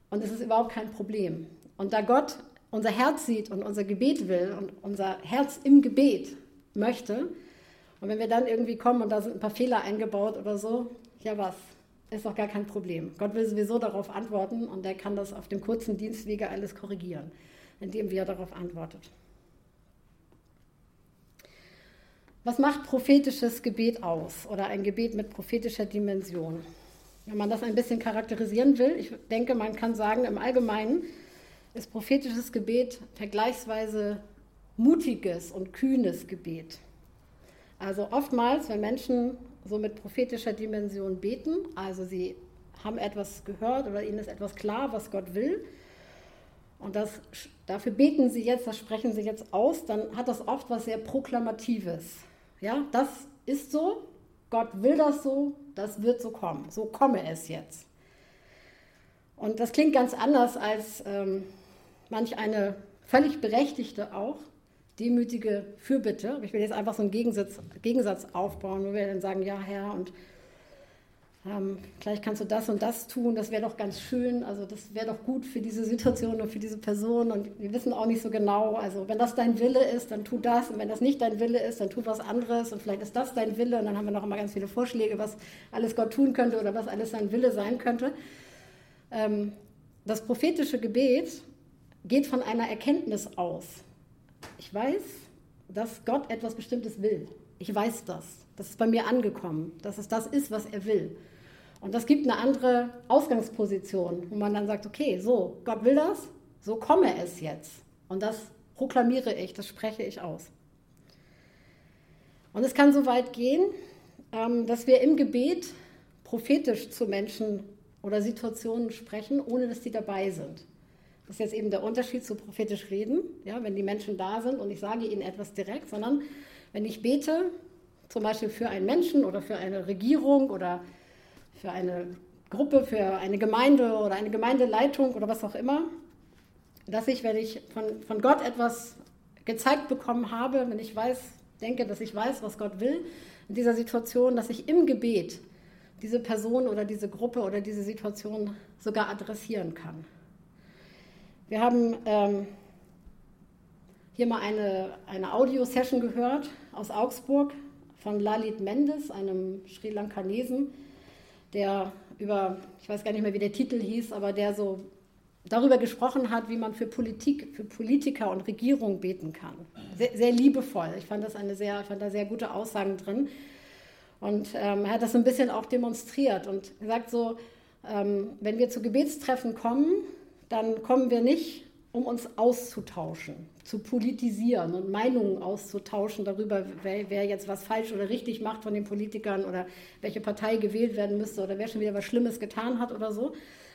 Und es ist überhaupt kein Problem. Und da Gott unser Herz sieht und unser Gebet will und unser Herz im Gebet möchte, und wenn wir dann irgendwie kommen und da sind ein paar Fehler eingebaut oder so, ja was, ist doch gar kein Problem. Gott will sowieso darauf antworten und er kann das auf dem kurzen Dienstwege alles korrigieren, indem wir darauf antwortet. Was macht prophetisches Gebet aus oder ein Gebet mit prophetischer Dimension? Wenn man das ein bisschen charakterisieren will, ich denke, man kann sagen, im Allgemeinen ist prophetisches Gebet vergleichsweise mutiges und kühnes Gebet. Also oftmals, wenn Menschen so mit prophetischer Dimension beten, also sie haben etwas gehört oder ihnen ist etwas klar, was Gott will, und das, dafür beten sie jetzt, das sprechen sie jetzt aus, dann hat das oft was sehr Proklamatives. Ja, das ist so, Gott will das so, das wird so kommen. So komme es jetzt. Und das klingt ganz anders als ähm, manch eine völlig berechtigte auch demütige Fürbitte. Ich will jetzt einfach so einen Gegensatz, Gegensatz aufbauen, wo wir dann sagen, ja Herr, und ähm, vielleicht kannst du das und das tun, das wäre doch ganz schön, also das wäre doch gut für diese Situation und für diese Person und wir wissen auch nicht so genau, also wenn das dein Wille ist, dann tu das und wenn das nicht dein Wille ist, dann tu was anderes und vielleicht ist das dein Wille und dann haben wir noch immer ganz viele Vorschläge, was alles Gott tun könnte oder was alles sein Wille sein könnte. Ähm, das prophetische Gebet geht von einer Erkenntnis aus. Ich weiß, dass Gott etwas Bestimmtes will. Ich weiß das. Das ist bei mir angekommen, dass es das ist, was er will. Und das gibt eine andere Ausgangsposition, wo man dann sagt, okay, so, Gott will das, so komme es jetzt. Und das proklamiere ich, das spreche ich aus. Und es kann so weit gehen, ähm, dass wir im Gebet prophetisch zu Menschen oder Situationen sprechen, ohne dass die dabei sind. Das ist jetzt eben der Unterschied zu prophetisch reden, ja, wenn die Menschen da sind und ich sage ihnen etwas direkt, sondern wenn ich bete, zum Beispiel für einen Menschen oder für eine Regierung oder für eine Gruppe, für eine Gemeinde oder eine Gemeindeleitung oder was auch immer, dass ich, wenn ich von, von Gott etwas gezeigt bekommen habe, wenn ich weiß, denke, dass ich weiß, was Gott will in dieser Situation, dass ich im Gebet diese Person oder diese Gruppe oder diese Situation sogar adressieren kann. Wir haben ähm, hier mal eine, eine Audio-Session gehört aus Augsburg von Lalit Mendes, einem Sri Lankanesen, der über, ich weiß gar nicht mehr, wie der Titel hieß, aber der so darüber gesprochen hat, wie man für Politik, für Politiker und Regierung beten kann. Sehr, sehr liebevoll. Ich fand das eine sehr, fand da sehr gute Aussagen drin. Und ähm, er hat das ein bisschen auch demonstriert und gesagt so, ähm, wenn wir zu Gebetstreffen kommen, dann kommen wir nicht, um uns auszutauschen, zu politisieren und Meinungen auszutauschen darüber, wer, wer, jetzt was falsch oder richtig macht von den Politikern oder welche Partei gewählt werden müsste oder wer schon wieder was Schlimmes getan hat oder so,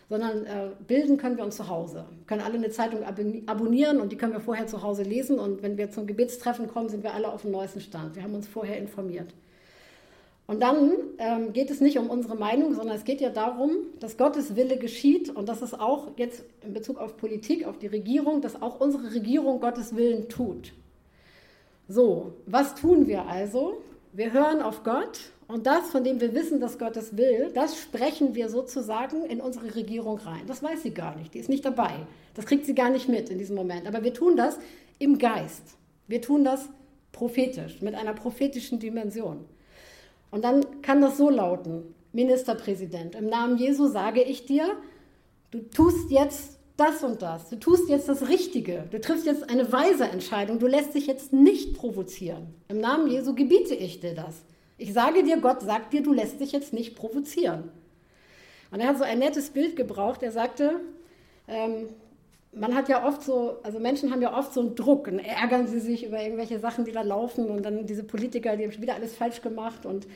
sondern äh, bilden können wir uns zu Hause. Wir können alle eine Zeitung abonnieren und die können wir vorher zu Hause lesen und wenn wir zum Gebetstreffen kommen, sind wir alle auf dem neuesten Stand. Wir haben uns vorher informiert. Und dann ähm, geht es nicht um unsere Meinung, sondern es geht ja darum, dass Gottes Wille geschieht und dass es auch jetzt in Bezug auf Politik, auf die Regierung, dass auch unsere Regierung Gottes Willen tut. So, was tun wir also? Wir hören auf Gott und das, von dem wir wissen, dass Gott es will, das sprechen wir sozusagen in unsere Regierung rein. Das weiß sie gar nicht, die ist nicht dabei. Das kriegt sie gar nicht mit in diesem Moment. Aber wir tun das im Geist. Wir tun das prophetisch, mit einer prophetischen Dimension. Und dann kann das so lauten, Ministerpräsident, im Namen Jesu sage ich dir, du tust jetzt das und das, du tust jetzt das Richtige, du triffst jetzt eine weise Entscheidung, du lässt dich jetzt nicht provozieren. Im Namen Jesu gebiete ich dir das. Ich sage dir, Gott sagt dir, du lässt dich jetzt nicht provozieren. Und er hat so ein nettes Bild gebraucht. Er sagte, ähm, man hat ja oft so, also Menschen haben ja oft so einen Druck und ärgern sie sich über irgendwelche Sachen, die da laufen und dann diese Politiker, die haben schon wieder alles falsch gemacht und,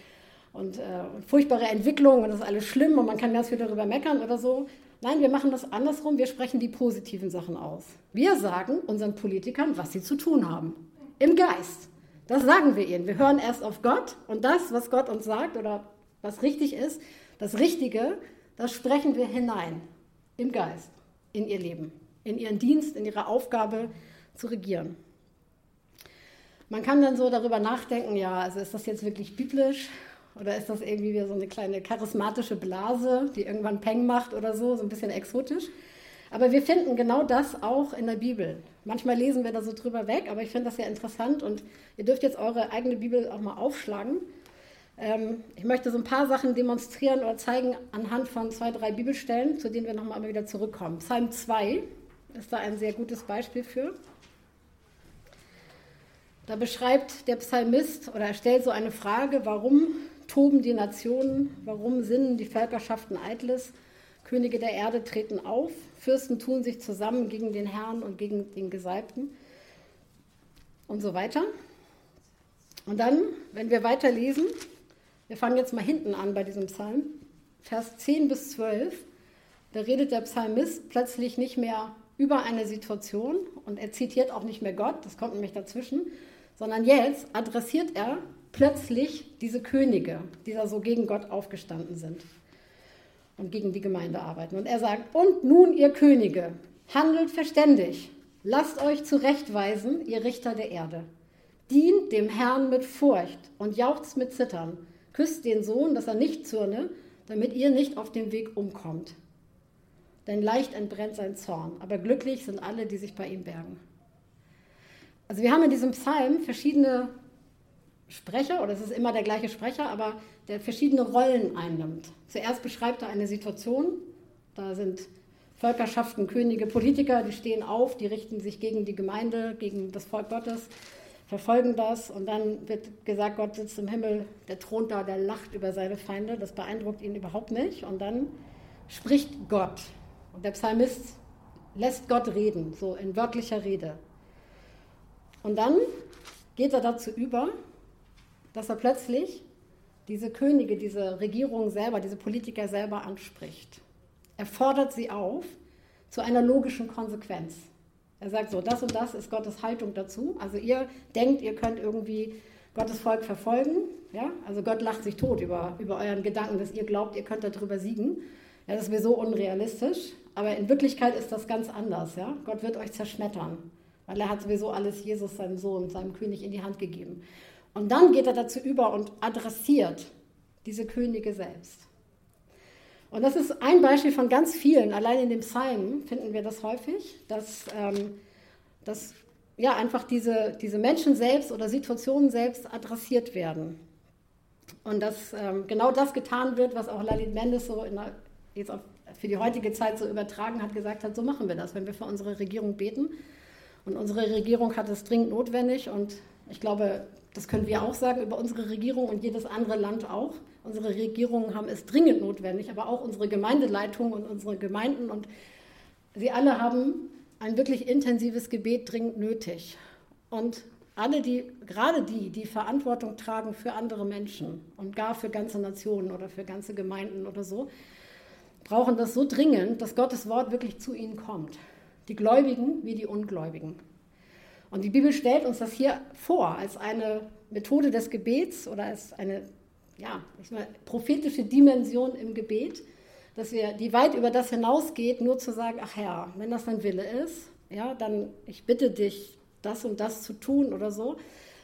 und äh, furchtbare Entwicklung und das ist alles schlimm und man kann ganz viel darüber meckern oder so. Nein, wir machen das andersrum, wir sprechen die positiven Sachen aus. Wir sagen unseren Politikern, was sie zu tun haben. Im Geist. Das sagen wir ihnen. Wir hören erst auf Gott und das, was Gott uns sagt oder was richtig ist, das Richtige, das sprechen wir hinein. Im Geist, in ihr Leben in ihren Dienst, in ihre Aufgabe zu regieren. Man kann dann so darüber nachdenken, ja, also ist das jetzt wirklich biblisch oder ist das irgendwie wie so eine kleine charismatische Blase, die irgendwann Peng macht oder so, so ein bisschen exotisch. Aber wir finden genau das auch in der Bibel. Manchmal lesen wir da so drüber weg, aber ich finde das ja interessant und ihr dürft jetzt eure eigene Bibel auch mal aufschlagen. Ähm, ich möchte so ein paar Sachen demonstrieren oder zeigen anhand von zwei, drei Bibelstellen, zu denen wir nochmal wieder zurückkommen. Psalm 2, ist da ein sehr gutes Beispiel für. Da beschreibt der Psalmist oder er stellt so eine Frage, warum toben die Nationen, warum sinnen die Völkerschaften eitles, Könige der Erde treten auf, Fürsten tun sich zusammen gegen den Herrn und gegen den Gesalbten und so weiter. Und dann, wenn wir weiterlesen, wir fangen jetzt mal hinten an bei diesem Psalm, Vers 10 bis 12, da redet der Psalmist plötzlich nicht mehr über eine Situation und er zitiert auch nicht mehr Gott, das kommt nämlich dazwischen, sondern jetzt adressiert er plötzlich diese Könige, die da so gegen Gott aufgestanden sind und gegen die Gemeinde arbeiten. Und er sagt, und nun ihr Könige, handelt verständig, lasst euch zurechtweisen, ihr Richter der Erde. Dient dem Herrn mit Furcht und jauchzt mit Zittern, küsst den Sohn, dass er nicht zürne, damit ihr nicht auf dem Weg umkommt. Denn leicht entbrennt sein Zorn, aber glücklich sind alle, die sich bei ihm bergen. Also wir haben in diesem Psalm verschiedene Sprecher, oder es ist immer der gleiche Sprecher, aber der verschiedene Rollen einnimmt. Zuerst beschreibt er eine Situation, da sind Völkerschaften, Könige, Politiker, die stehen auf, die richten sich gegen die Gemeinde, gegen das Volk Gottes, verfolgen das. Und dann wird gesagt, Gott sitzt im Himmel, der thront da, der lacht über seine Feinde, das beeindruckt ihn überhaupt nicht. Und dann spricht Gott und der Psalmist lässt Gott reden, so in wörtlicher Rede. Und dann geht er dazu über, dass er plötzlich diese Könige, diese Regierung selber, diese Politiker selber anspricht. Er fordert sie auf zu einer logischen Konsequenz. Er sagt so, das und das ist Gottes Haltung dazu. Also ihr denkt, ihr könnt irgendwie Gottes Volk verfolgen. Ja? Also Gott lacht sich tot über, über euren Gedanken, dass ihr glaubt, ihr könnt darüber siegen. Ja, das wäre so unrealistisch. Aber in Wirklichkeit ist das ganz anders. Ja? Gott wird euch zerschmettern, weil er hat sowieso alles Jesus, seinem Sohn, seinem König in die Hand gegeben. Und dann geht er dazu über und adressiert diese Könige selbst. Und das ist ein Beispiel von ganz vielen. Allein in dem Psalm finden wir das häufig, dass, ähm, dass ja, einfach diese, diese Menschen selbst oder Situationen selbst adressiert werden. Und dass ähm, genau das getan wird, was auch Lalit Mendes so der, jetzt auf, für die heutige Zeit so übertragen hat, gesagt hat, so machen wir das, wenn wir für unsere Regierung beten. Und unsere Regierung hat es dringend notwendig und ich glaube, das können wir auch sagen über unsere Regierung und jedes andere Land auch. Unsere Regierungen haben es dringend notwendig, aber auch unsere Gemeindeleitung und unsere Gemeinden und sie alle haben ein wirklich intensives Gebet dringend nötig. Und alle die, gerade die, die Verantwortung tragen für andere Menschen und gar für ganze Nationen oder für ganze Gemeinden oder so, brauchen das so dringend, dass Gottes Wort wirklich zu ihnen kommt. Die Gläubigen wie die Ungläubigen. Und die Bibel stellt uns das hier vor als eine Methode des Gebets oder als eine ja, mal, prophetische Dimension im Gebet, dass wir, die weit über das hinausgeht, nur zu sagen, ach ja, wenn das dein Wille ist, ja, dann ich bitte dich, das und das zu tun oder so,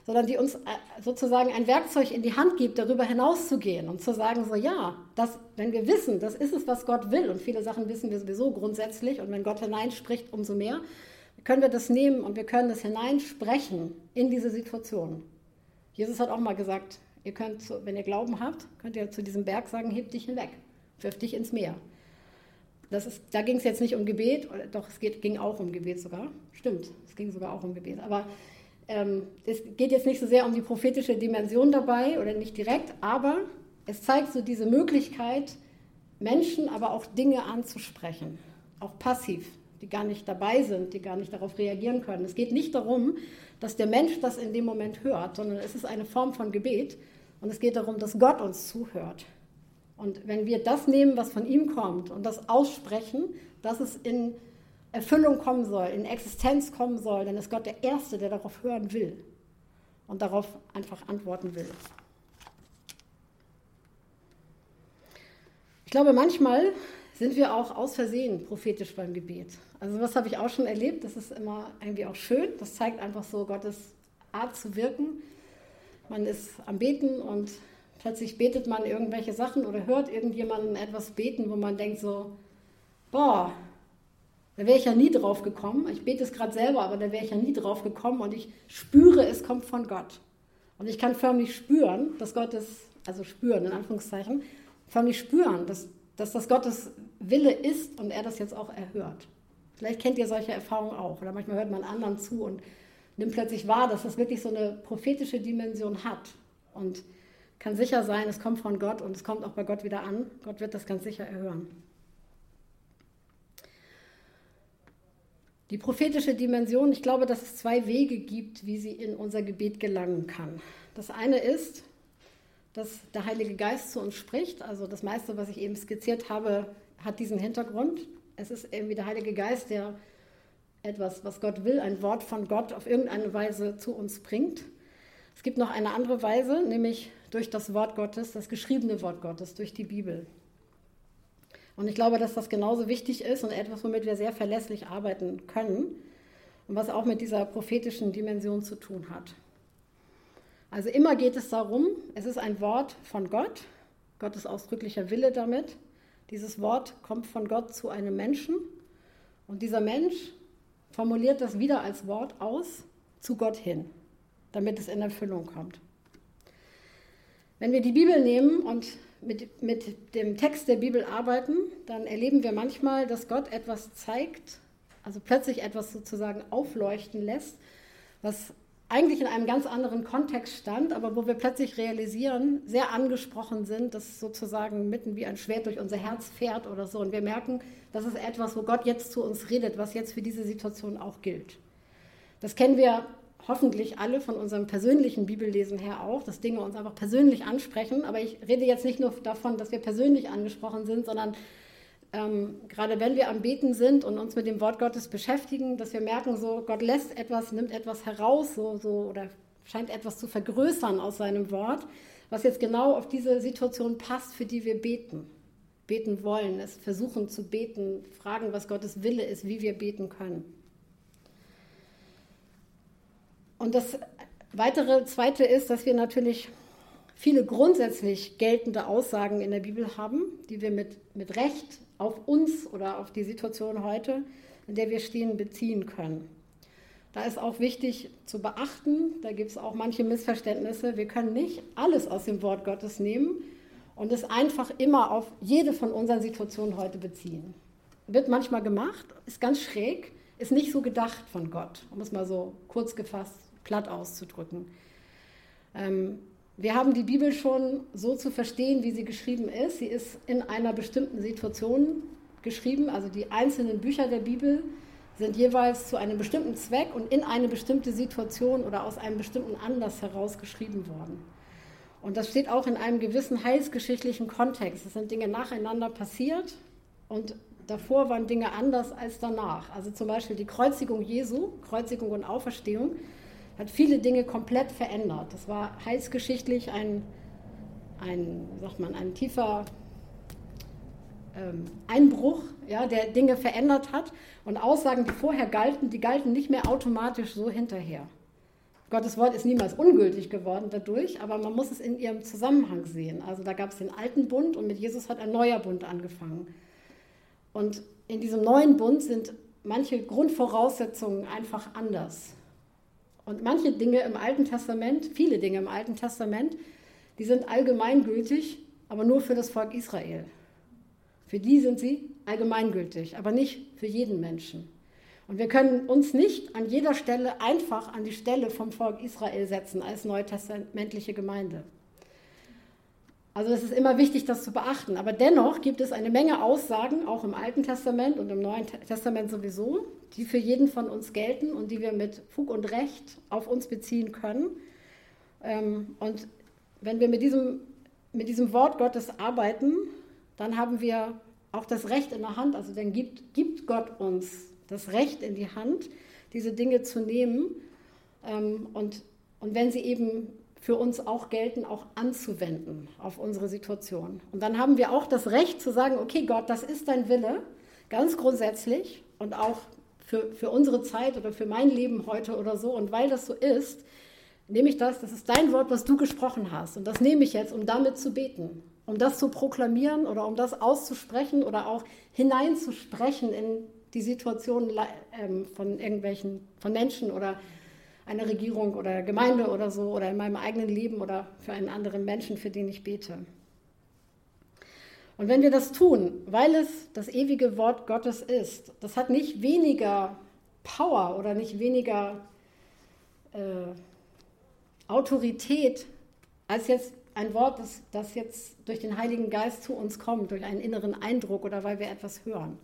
sondern die uns äh, sozusagen ein Werkzeug in die Hand gibt, darüber hinauszugehen und zu sagen, so ja, das, wenn wir wissen, das ist es, was Gott will, und viele Sachen wissen wir sowieso grundsätzlich, und wenn Gott hineinspricht, umso mehr, können wir das nehmen und wir können das hineinsprechen in diese Situation. Jesus hat auch mal gesagt, ihr könnt, wenn ihr Glauben habt, könnt ihr zu diesem Berg sagen, heb dich hinweg, wirf dich ins Meer. Ist, da ging es jetzt nicht um Gebet, doch es geht, ging auch um Gebet sogar. Stimmt, es ging sogar auch um Gebet. Aber es geht jetzt nicht so sehr um die prophetische Dimension dabei oder nicht direkt, aber es zeigt so diese Möglichkeit, Menschen, aber auch Dinge anzusprechen, auch passiv die gar nicht dabei sind, die gar nicht darauf reagieren können. Es geht nicht darum, dass der Mensch das in dem Moment hört, sondern es ist eine Form von Gebet und es geht darum, dass Gott uns zuhört. Und wenn wir das nehmen, was von ihm kommt und das aussprechen, dass es in Erfüllung kommen soll, in Existenz kommen soll, dann ist Gott der Erste, der darauf hören will und darauf einfach antworten will. Ich glaube, manchmal sind wir auch aus Versehen prophetisch beim Gebet. Also was habe ich auch schon erlebt, das ist immer irgendwie auch schön, das zeigt einfach so Gottes Art zu wirken. Man ist am Beten und plötzlich betet man irgendwelche Sachen oder hört irgendjemanden etwas beten, wo man denkt so, boah, da wäre ich ja nie drauf gekommen. Ich bete es gerade selber, aber da wäre ich ja nie drauf gekommen und ich spüre, es kommt von Gott. Und ich kann förmlich spüren, dass Gott es, also spüren in Anführungszeichen, förmlich spüren, dass, dass das Gottes Wille ist und er das jetzt auch erhört. Vielleicht kennt ihr solche Erfahrungen auch. Oder manchmal hört man anderen zu und nimmt plötzlich wahr, dass das wirklich so eine prophetische Dimension hat. Und kann sicher sein, es kommt von Gott und es kommt auch bei Gott wieder an. Gott wird das ganz sicher erhören. Die prophetische Dimension, ich glaube, dass es zwei Wege gibt, wie sie in unser Gebet gelangen kann. Das eine ist, dass der Heilige Geist zu uns spricht. Also das meiste, was ich eben skizziert habe, hat diesen Hintergrund. Es ist irgendwie der Heilige Geist, der etwas, was Gott will, ein Wort von Gott auf irgendeine Weise zu uns bringt. Es gibt noch eine andere Weise, nämlich durch das Wort Gottes, das geschriebene Wort Gottes, durch die Bibel. Und ich glaube, dass das genauso wichtig ist und etwas, womit wir sehr verlässlich arbeiten können und was auch mit dieser prophetischen Dimension zu tun hat. Also immer geht es darum, es ist ein Wort von Gott Gottes ausdrücklicher Wille damit. Dieses Wort kommt von Gott zu einem Menschen und dieser Mensch formuliert das wieder als Wort aus zu Gott hin, damit es in Erfüllung kommt. Wenn wir die Bibel nehmen und mit, mit dem Text der Bibel arbeiten, dann erleben wir manchmal, dass Gott etwas zeigt, also plötzlich etwas sozusagen aufleuchten lässt, was eigentlich in einem ganz anderen Kontext stand, aber wo wir plötzlich realisieren, sehr angesprochen sind, dass sozusagen mitten wie ein Schwert durch unser Herz fährt oder so. Und wir merken, das ist etwas, wo Gott jetzt zu uns redet, was jetzt für diese Situation auch gilt. Das kennen wir hoffentlich alle von unserem persönlichen Bibellesen her auch, dass Dinge uns einfach persönlich ansprechen. Aber ich rede jetzt nicht nur davon, dass wir persönlich angesprochen sind, sondern ähm, gerade wenn wir am Beten sind und uns mit dem Wort Gottes beschäftigen, dass wir merken, so Gott lässt etwas, nimmt etwas heraus, so, so oder scheint etwas zu vergrößern aus seinem Wort, was jetzt genau auf diese Situation passt, für die wir beten. Beten wollen, es versuchen zu beten, fragen, was Gottes Wille ist, wie wir beten können. Und das weitere, zweite ist, dass wir natürlich viele grundsätzlich geltende Aussagen in der Bibel haben, die wir mit, mit Recht auf uns oder auf die Situation heute, in der wir stehen, beziehen können. Da ist auch wichtig zu beachten, da gibt es auch manche Missverständnisse, wir können nicht alles aus dem Wort Gottes nehmen und es einfach immer auf jede von unseren Situationen heute beziehen. Wird manchmal gemacht, ist ganz schräg, ist nicht so gedacht von Gott, um es mal so kurz gefasst, platt auszudrücken. Ähm, wir haben die Bibel schon so zu verstehen, wie sie geschrieben ist. Sie ist in einer bestimmten Situation geschrieben. Also die einzelnen Bücher der Bibel sind jeweils zu einem bestimmten Zweck und in eine bestimmte Situation oder aus einem bestimmten Anlass heraus geschrieben worden. Und das steht auch in einem gewissen heilsgeschichtlichen Kontext. Es sind Dinge nacheinander passiert und davor waren Dinge anders als danach. Also zum Beispiel die Kreuzigung Jesu, Kreuzigung und Auferstehung hat viele Dinge komplett verändert. Das war heilsgeschichtlich ein, ein, sagt man, ein tiefer ähm, Einbruch, ja, der Dinge verändert hat. Und Aussagen, die vorher galten, die galten nicht mehr automatisch so hinterher. Gottes Wort ist niemals ungültig geworden dadurch, aber man muss es in ihrem Zusammenhang sehen. Also da gab es den alten Bund und mit Jesus hat ein neuer Bund angefangen. Und in diesem neuen Bund sind manche Grundvoraussetzungen einfach anders. Und manche Dinge im Alten Testament, viele Dinge im Alten Testament, die sind allgemeingültig, aber nur für das Volk Israel. Für die sind sie allgemeingültig, aber nicht für jeden Menschen. Und wir können uns nicht an jeder Stelle einfach an die Stelle vom Volk Israel setzen als neutestamentliche Gemeinde. Also es ist immer wichtig, das zu beachten. Aber dennoch gibt es eine Menge Aussagen, auch im Alten Testament und im Neuen Testament sowieso, die für jeden von uns gelten und die wir mit Fug und Recht auf uns beziehen können. Ähm, und wenn wir mit diesem, mit diesem Wort Gottes arbeiten, dann haben wir auch das Recht in der Hand. Also dann gibt, gibt Gott uns das Recht in die Hand, diese Dinge zu nehmen. Ähm, und, und wenn sie eben für uns auch gelten, auch anzuwenden auf unsere Situation. Und dann haben wir auch das Recht zu sagen, okay Gott, das ist dein Wille, ganz grundsätzlich und auch für, für unsere Zeit oder für mein Leben heute oder so. Und weil das so ist, nehme ich das, das ist dein Wort, was du gesprochen hast. Und das nehme ich jetzt, um damit zu beten, um das zu proklamieren oder um das auszusprechen oder auch hineinzusprechen in die Situation ähm, von irgendwelchen, von Menschen oder einer Regierung oder Gemeinde oder so oder in meinem eigenen Leben oder für einen anderen Menschen, für den ich bete. Und wenn wir das tun, weil es das ewige Wort Gottes ist, das hat nicht weniger Power oder nicht weniger äh, Autorität als jetzt ein Wort, das, das jetzt durch den Heiligen Geist zu uns kommt, durch einen inneren Eindruck oder weil wir etwas hören.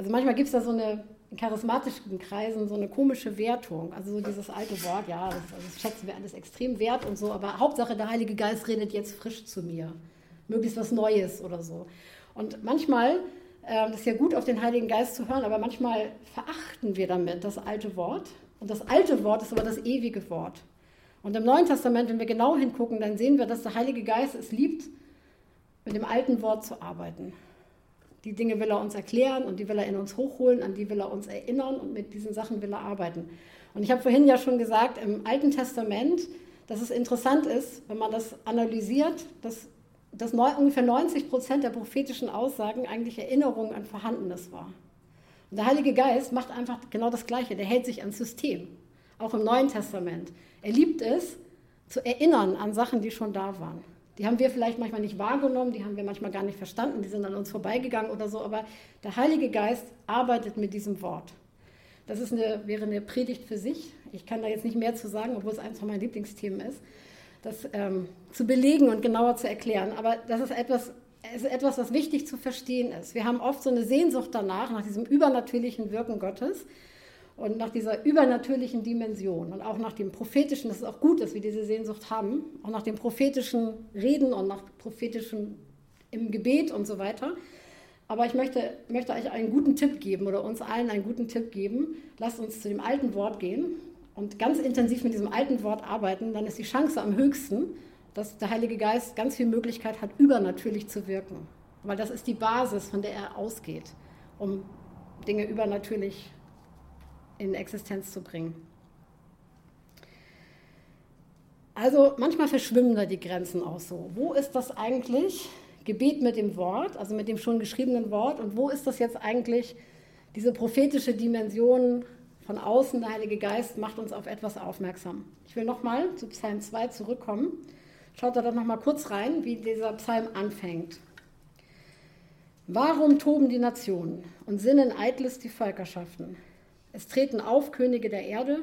Also manchmal gibt es da so eine in charismatischen Kreisen so eine komische Wertung. Also so dieses alte Wort, ja, das, also das schätzen wir alles extrem wert und so, aber Hauptsache der Heilige Geist redet jetzt frisch zu mir. Möglichst was Neues oder so. Und manchmal, äh, das ist ja gut, auf den Heiligen Geist zu hören, aber manchmal verachten wir damit das alte Wort. Und das alte Wort ist aber das ewige Wort. Und im Neuen Testament, wenn wir genau hingucken, dann sehen wir, dass der Heilige Geist es liebt, mit dem alten Wort zu arbeiten. Die Dinge will er uns erklären und die will er in uns hochholen, an die will er uns erinnern und mit diesen Sachen will er arbeiten. Und ich habe vorhin ja schon gesagt, im Alten Testament, dass es interessant ist, wenn man das analysiert, dass dass ungefähr 90 Prozent der prophetischen Aussagen eigentlich Erinnerungen an Vorhandenes war. Und der Heilige Geist macht einfach genau das Gleiche. Der hält sich ans System, auch im Neuen Testament. Er liebt es, zu erinnern an Sachen, die schon da waren. Die haben wir vielleicht manchmal nicht wahrgenommen, die haben wir manchmal gar nicht verstanden, die sind an uns vorbeigegangen oder so, aber der Heilige Geist arbeitet mit diesem Wort. Das ist eine, wäre eine Predigt für sich. Ich kann da jetzt nicht mehr zu sagen, obwohl es eines von meinen Lieblingsthemen ist, das ähm, zu belegen und genauer zu erklären. Aber das ist etwas, ist etwas, was wichtig zu verstehen ist. Wir haben oft so eine Sehnsucht danach, nach diesem übernatürlichen Wirken Gottes und nach dieser übernatürlichen Dimension und auch nach dem prophetischen, das ist auch gut, dass wir diese Sehnsucht haben, auch nach dem prophetischen Reden und nach prophetischen im Gebet und so weiter. Aber ich möchte, möchte euch einen guten Tipp geben oder uns allen einen guten Tipp geben. Lasst uns zu dem alten Wort gehen und ganz intensiv mit diesem alten Wort arbeiten. Dann ist die Chance am höchsten, dass der Heilige Geist ganz viel Möglichkeit hat, übernatürlich zu wirken. Weil das ist die Basis, von der er ausgeht, um Dinge übernatürlich zu in Existenz zu bringen. Also manchmal verschwimmen da die Grenzen auch so. Wo ist das eigentlich Gebet mit dem Wort, also mit dem schon geschriebenen Wort, und wo ist das jetzt eigentlich diese prophetische Dimension von außen, der Heilige Geist macht uns auf etwas aufmerksam. Ich will nochmal zu Psalm 2 zurückkommen. Schaut da doch nochmal kurz rein, wie dieser Psalm anfängt. Warum toben die Nationen und sinnen eitles die Völkerschaften? Es treten auf Könige der Erde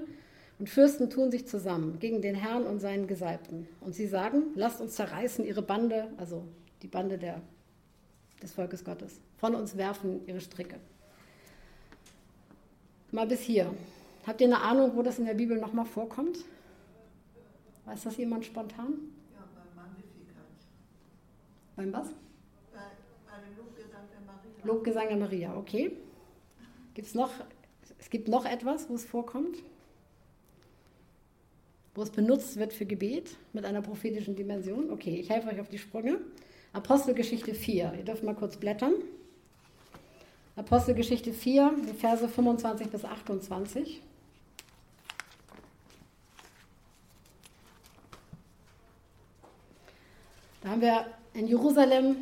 und Fürsten tun sich zusammen gegen den Herrn und seinen Gesalbten. Und sie sagen, lasst uns zerreißen ihre Bande, also die Bande der, des Volkes Gottes, von uns werfen ihre Stricke. Mal bis hier. Habt ihr eine Ahnung, wo das in der Bibel nochmal vorkommt? Weiß das jemand spontan? Ja, beim Magnificat. Beim was? Bei, bei dem Lobgesang der Maria. Lobgesang der Maria, okay. Gibt es noch es gibt noch etwas, wo es vorkommt, wo es benutzt wird für Gebet mit einer prophetischen Dimension. Okay, ich helfe euch auf die Sprünge. Apostelgeschichte 4. Ihr dürft mal kurz blättern. Apostelgeschichte 4, die Verse 25 bis 28. Da haben wir in Jerusalem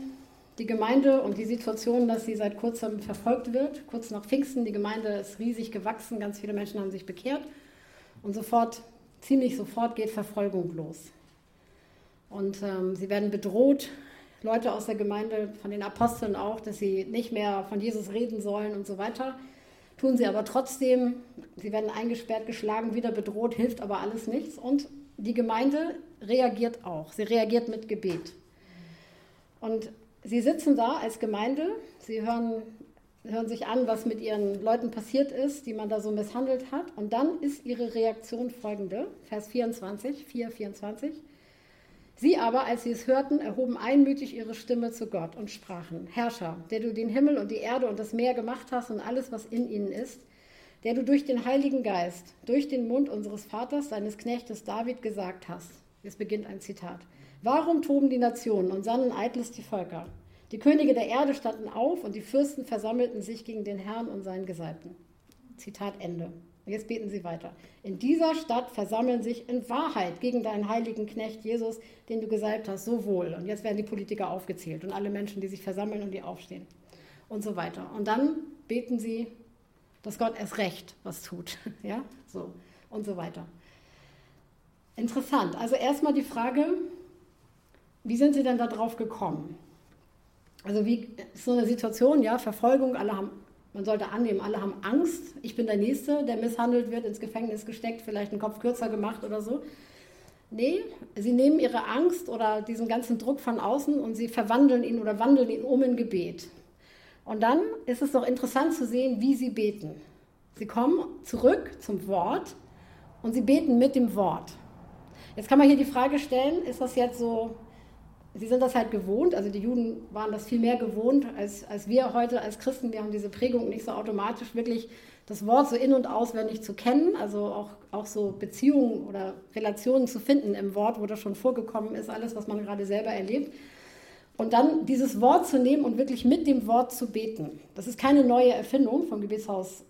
die Gemeinde und die Situation, dass sie seit kurzem verfolgt wird. Kurz nach Pfingsten, die Gemeinde ist riesig gewachsen, ganz viele Menschen haben sich bekehrt und sofort, ziemlich sofort geht Verfolgung los. Und ähm, sie werden bedroht, Leute aus der Gemeinde, von den Aposteln auch, dass sie nicht mehr von Jesus reden sollen und so weiter. Tun sie aber trotzdem. Sie werden eingesperrt, geschlagen, wieder bedroht, hilft aber alles nichts. Und die Gemeinde reagiert auch. Sie reagiert mit Gebet. Und Sie sitzen da als Gemeinde, sie hören, hören sich an, was mit ihren Leuten passiert ist, die man da so misshandelt hat. Und dann ist ihre Reaktion folgende, Vers 24, 4, 24. Sie aber, als sie es hörten, erhoben einmütig ihre Stimme zu Gott und sprachen, Herrscher, der du den Himmel und die Erde und das Meer gemacht hast und alles, was in ihnen ist, der du durch den Heiligen Geist, durch den Mund unseres Vaters, deines Knechtes David gesagt hast. Jetzt beginnt ein Zitat. Warum toben die Nationen und sannen eitles die Völker? Die Könige der Erde standen auf und die Fürsten versammelten sich gegen den Herrn und seinen Gesalbten. Zitat Ende. Jetzt beten sie weiter. In dieser Stadt versammeln sich in Wahrheit gegen deinen heiligen Knecht Jesus, den du gesalbt hast, so wohl. Und jetzt werden die Politiker aufgezählt und alle Menschen, die sich versammeln und die aufstehen. Und so weiter. Und dann beten sie, dass Gott erst recht was tut. Ja, so. Und so weiter. Interessant. Also erstmal die Frage, wie sind Sie denn da drauf gekommen? Also wie ist so eine Situation, ja, Verfolgung, alle haben, man sollte annehmen, alle haben Angst. Ich bin der Nächste, der misshandelt wird, ins Gefängnis gesteckt, vielleicht einen Kopf kürzer gemacht oder so. Nee, sie nehmen ihre Angst oder diesen ganzen Druck von außen und sie verwandeln ihn oder wandeln ihn um in Gebet. Und dann ist es doch interessant zu sehen, wie sie beten. Sie kommen zurück zum Wort und sie beten mit dem Wort. Jetzt kann man hier die Frage stellen, ist das jetzt so sie sind das halt gewohnt, also die Juden waren das viel mehr gewohnt als, als wir heute als Christen. Wir haben diese Prägung nicht so automatisch wirklich das Wort so in- und auswendig zu kennen, also auch, auch so Beziehungen oder Relationen zu finden im Wort, wo das schon vorgekommen ist, alles, was man gerade selber erlebt. Und dann dieses Wort zu nehmen und wirklich mit dem Wort zu beten. Das ist keine neue Erfindung vom Gebetshaus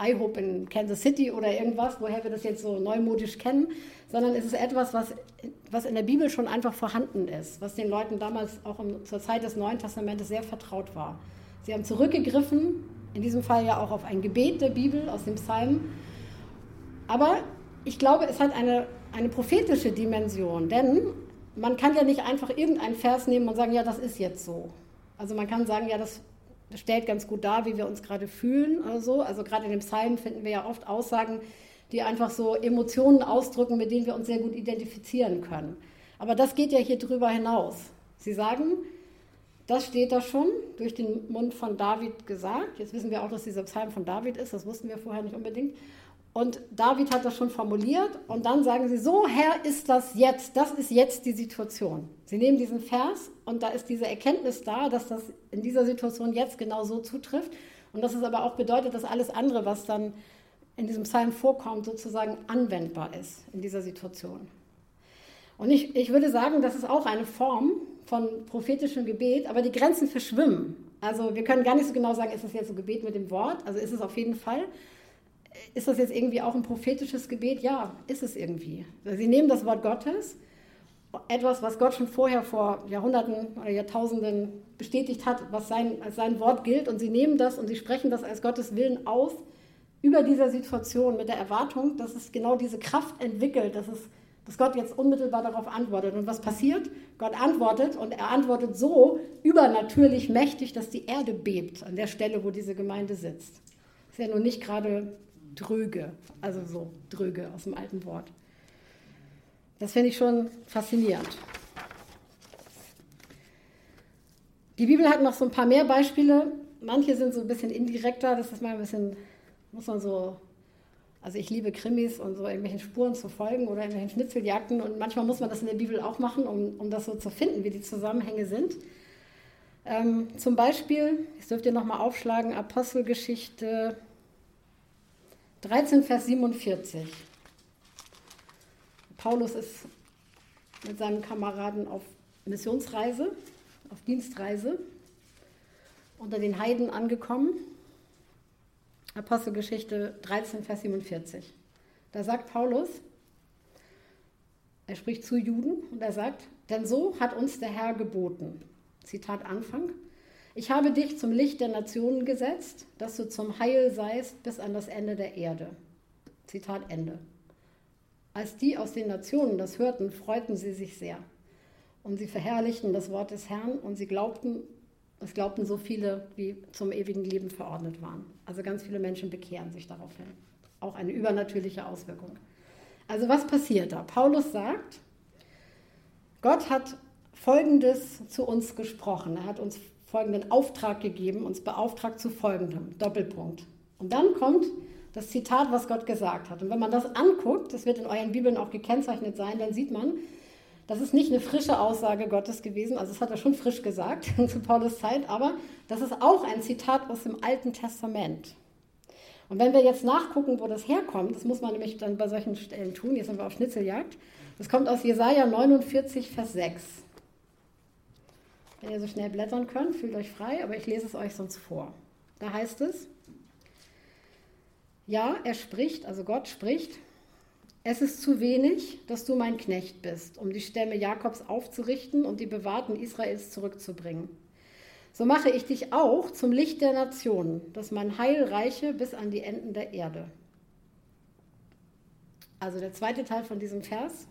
IHOP in Kansas City oder irgendwas, woher wir das jetzt so neumodisch kennen, sondern es ist etwas, was, was in der Bibel schon einfach vorhanden ist, was den Leuten damals auch um, zur Zeit des Neuen Testamentes sehr vertraut war. Sie haben zurückgegriffen, in diesem Fall ja auch auf ein Gebet der Bibel aus dem Psalm. Aber ich glaube, es hat eine, eine prophetische Dimension, denn man kann ja nicht einfach irgendeinen Vers nehmen und sagen, ja, das ist jetzt so. Also man kann sagen, ja, das stellt ganz gut dar, wie wir uns gerade fühlen oder so. Also gerade in den Psalmen finden wir ja oft Aussagen, die einfach so Emotionen ausdrücken, mit denen wir uns sehr gut identifizieren können. Aber das geht ja hier drüber hinaus. Sie sagen, das steht da schon durch den Mund von David gesagt. Jetzt wissen wir auch, dass dieser Psalm von David ist. Das wussten wir vorher nicht unbedingt. Und David hat das schon formuliert. Und dann sagen sie, so Herr ist das jetzt. Das ist jetzt die Situation. Sie nehmen diesen Vers und da ist diese Erkenntnis da, dass das in dieser Situation jetzt genau so zutrifft. Und dass es aber auch bedeutet, dass alles andere, was dann in diesem Psalm vorkommt, sozusagen anwendbar ist in dieser Situation. Und ich, ich würde sagen, das ist auch eine Form von prophetischem Gebet, aber die Grenzen verschwimmen. Also wir können gar nicht so genau sagen, ist das jetzt ein Gebet mit dem Wort? Also ist es auf jeden Fall. Ist das jetzt irgendwie auch ein prophetisches Gebet? Ja, ist es irgendwie. Sie nehmen das Wort Gottes, etwas, was Gott schon vorher vor Jahrhunderten oder Jahrtausenden bestätigt hat, was sein, als sein Wort gilt, und sie nehmen das und sie sprechen das als Gottes Willen aus über dieser Situation mit der Erwartung, dass es genau diese Kraft entwickelt, dass, es, dass Gott jetzt unmittelbar darauf antwortet. Und was passiert? Gott antwortet und er antwortet so übernatürlich mächtig, dass die Erde bebt an der Stelle, wo diese Gemeinde sitzt. Ist ja nun nicht gerade dröge, also so dröge aus dem alten Wort. Das finde ich schon faszinierend. Die Bibel hat noch so ein paar mehr Beispiele. Manche sind so ein bisschen indirekter, das ist mal ein bisschen muss man so, also ich liebe Krimis und so irgendwelchen Spuren zu folgen oder irgendwelchen Schnitzeljagden und manchmal muss man das in der Bibel auch machen, um, um das so zu finden, wie die Zusammenhänge sind. Ähm, zum Beispiel, ich dürft ihr nochmal aufschlagen, Apostelgeschichte 13, Vers 47. Paulus ist mit seinen Kameraden auf Missionsreise, auf Dienstreise unter den Heiden angekommen Apostelgeschichte 13, Vers 47. Da sagt Paulus, er spricht zu Juden und er sagt, denn so hat uns der Herr geboten. Zitat Anfang. Ich habe dich zum Licht der Nationen gesetzt, dass du zum Heil seist bis an das Ende der Erde. Zitat Ende. Als die aus den Nationen das hörten, freuten sie sich sehr. Und sie verherrlichten das Wort des Herrn und sie glaubten es glaubten so viele, wie zum ewigen Leben verordnet waren. Also ganz viele Menschen bekehren sich daraufhin. Auch eine übernatürliche Auswirkung. Also was passiert da? Paulus sagt, Gott hat Folgendes zu uns gesprochen. Er hat uns folgenden Auftrag gegeben, uns beauftragt zu folgendem. Doppelpunkt. Und dann kommt das Zitat, was Gott gesagt hat. Und wenn man das anguckt, das wird in euren Bibeln auch gekennzeichnet sein, dann sieht man, das ist nicht eine frische Aussage Gottes gewesen, also das hat er schon frisch gesagt zu Paulus Zeit, aber das ist auch ein Zitat aus dem Alten Testament. Und wenn wir jetzt nachgucken, wo das herkommt, das muss man nämlich dann bei solchen Stellen tun, jetzt sind wir auf Schnitzeljagd, das kommt aus Jesaja 49, Vers 6. Wenn ihr so schnell blättern könnt, fühlt euch frei, aber ich lese es euch sonst vor. Da heißt es, ja, er spricht, also Gott spricht, es ist zu wenig, dass du mein Knecht bist, um die Stämme Jakobs aufzurichten und die Bewahrten Israels zurückzubringen. So mache ich dich auch zum Licht der Nationen, dass mein Heil reiche bis an die Enden der Erde. Also der zweite Teil von diesem Vers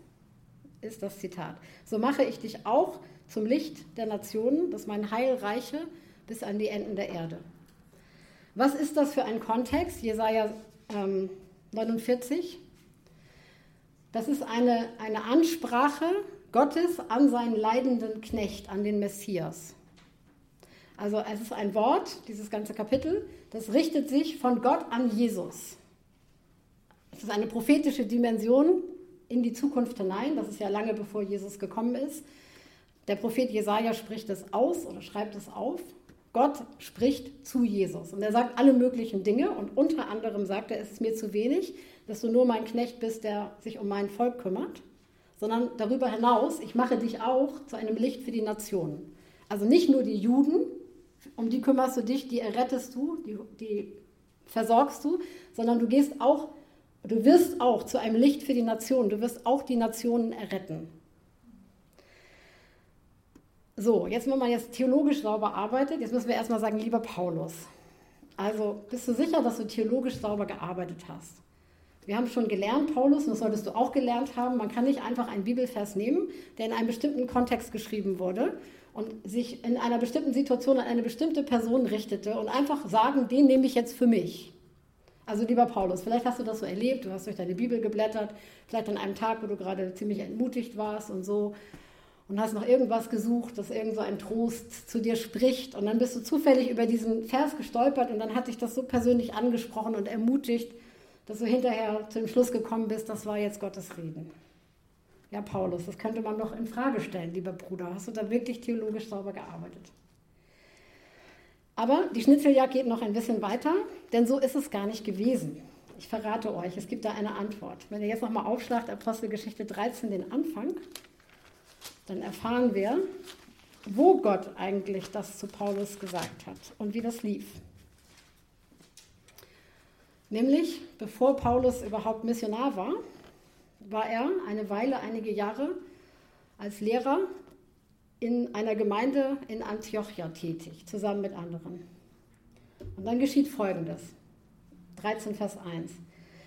ist das Zitat. So mache ich dich auch zum Licht der Nationen, dass mein Heil reiche bis an die Enden der Erde. Was ist das für ein Kontext? Jesaja ähm, 49, das ist eine, eine Ansprache Gottes an seinen leidenden Knecht, an den Messias. Also es ist ein Wort, dieses ganze Kapitel, das richtet sich von Gott an Jesus. Es ist eine prophetische Dimension in die Zukunft hinein. Das ist ja lange bevor Jesus gekommen ist. Der Prophet Jesaja spricht es aus oder schreibt es auf. Gott spricht zu Jesus und er sagt alle möglichen Dinge und unter anderem sagt er, es ist mir zu wenig, dass du nur mein Knecht bist, der sich um mein Volk kümmert, sondern darüber hinaus, ich mache dich auch zu einem Licht für die Nationen. Also nicht nur die Juden, um die kümmerst du dich, die errettest du, die, die versorgst du, sondern du gehst auch, du wirst auch zu einem Licht für die Nationen, du wirst auch die Nationen erretten. So, jetzt, wenn man jetzt theologisch sauber arbeitet, jetzt müssen wir erstmal sagen, lieber Paulus, also bist du sicher, dass du theologisch sauber gearbeitet hast? Wir haben schon gelernt, Paulus, und das solltest du auch gelernt haben, man kann nicht einfach einen Bibelvers nehmen, der in einem bestimmten Kontext geschrieben wurde und sich in einer bestimmten Situation an eine bestimmte Person richtete und einfach sagen, den nehme ich jetzt für mich. Also lieber Paulus, vielleicht hast du das so erlebt, du hast durch deine Bibel geblättert, vielleicht an einem Tag, wo du gerade ziemlich entmutigt warst und so und hast noch irgendwas gesucht, das irgend so ein Trost zu dir spricht und dann bist du zufällig über diesen Vers gestolpert und dann hat dich das so persönlich angesprochen und ermutigt, dass du hinterher zu dem Schluss gekommen bist, das war jetzt Gottes Reden. Ja, Paulus, das könnte man doch in Frage stellen, lieber Bruder. Hast du da wirklich theologisch sauber gearbeitet? Aber die Schnitzeljagd geht noch ein bisschen weiter, denn so ist es gar nicht gewesen. Ich verrate euch, es gibt da eine Antwort. Wenn ihr jetzt nochmal aufschlagt, Apostelgeschichte 13, den Anfang, dann erfahren wir, wo Gott eigentlich das zu Paulus gesagt hat und wie das lief. Nämlich, bevor Paulus überhaupt Missionar war, war er eine Weile, einige Jahre als Lehrer in einer Gemeinde in Antiochia tätig, zusammen mit anderen. Und dann geschieht Folgendes. 13 Vers 1.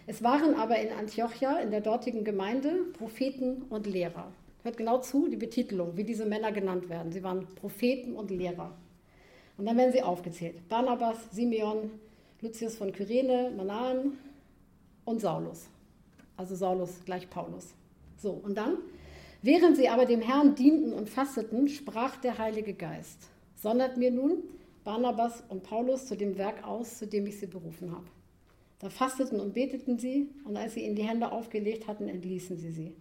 Es waren aber in Antiochia, in der dortigen Gemeinde, Propheten und Lehrer. Hört genau zu, die Betitelung, wie diese Männer genannt werden. Sie waren Propheten und Lehrer. Und dann werden sie aufgezählt. Barnabas, Simeon, Lucius von Kyrene, Manan und Saulus. Also Saulus gleich Paulus. So, und dann, während sie aber dem Herrn dienten und fasteten, sprach der Heilige Geist, sondert mir nun Barnabas und Paulus zu dem Werk aus, zu dem ich sie berufen habe. Da fasteten und beteten sie, und als sie ihnen die Hände aufgelegt hatten, entließen sie sie.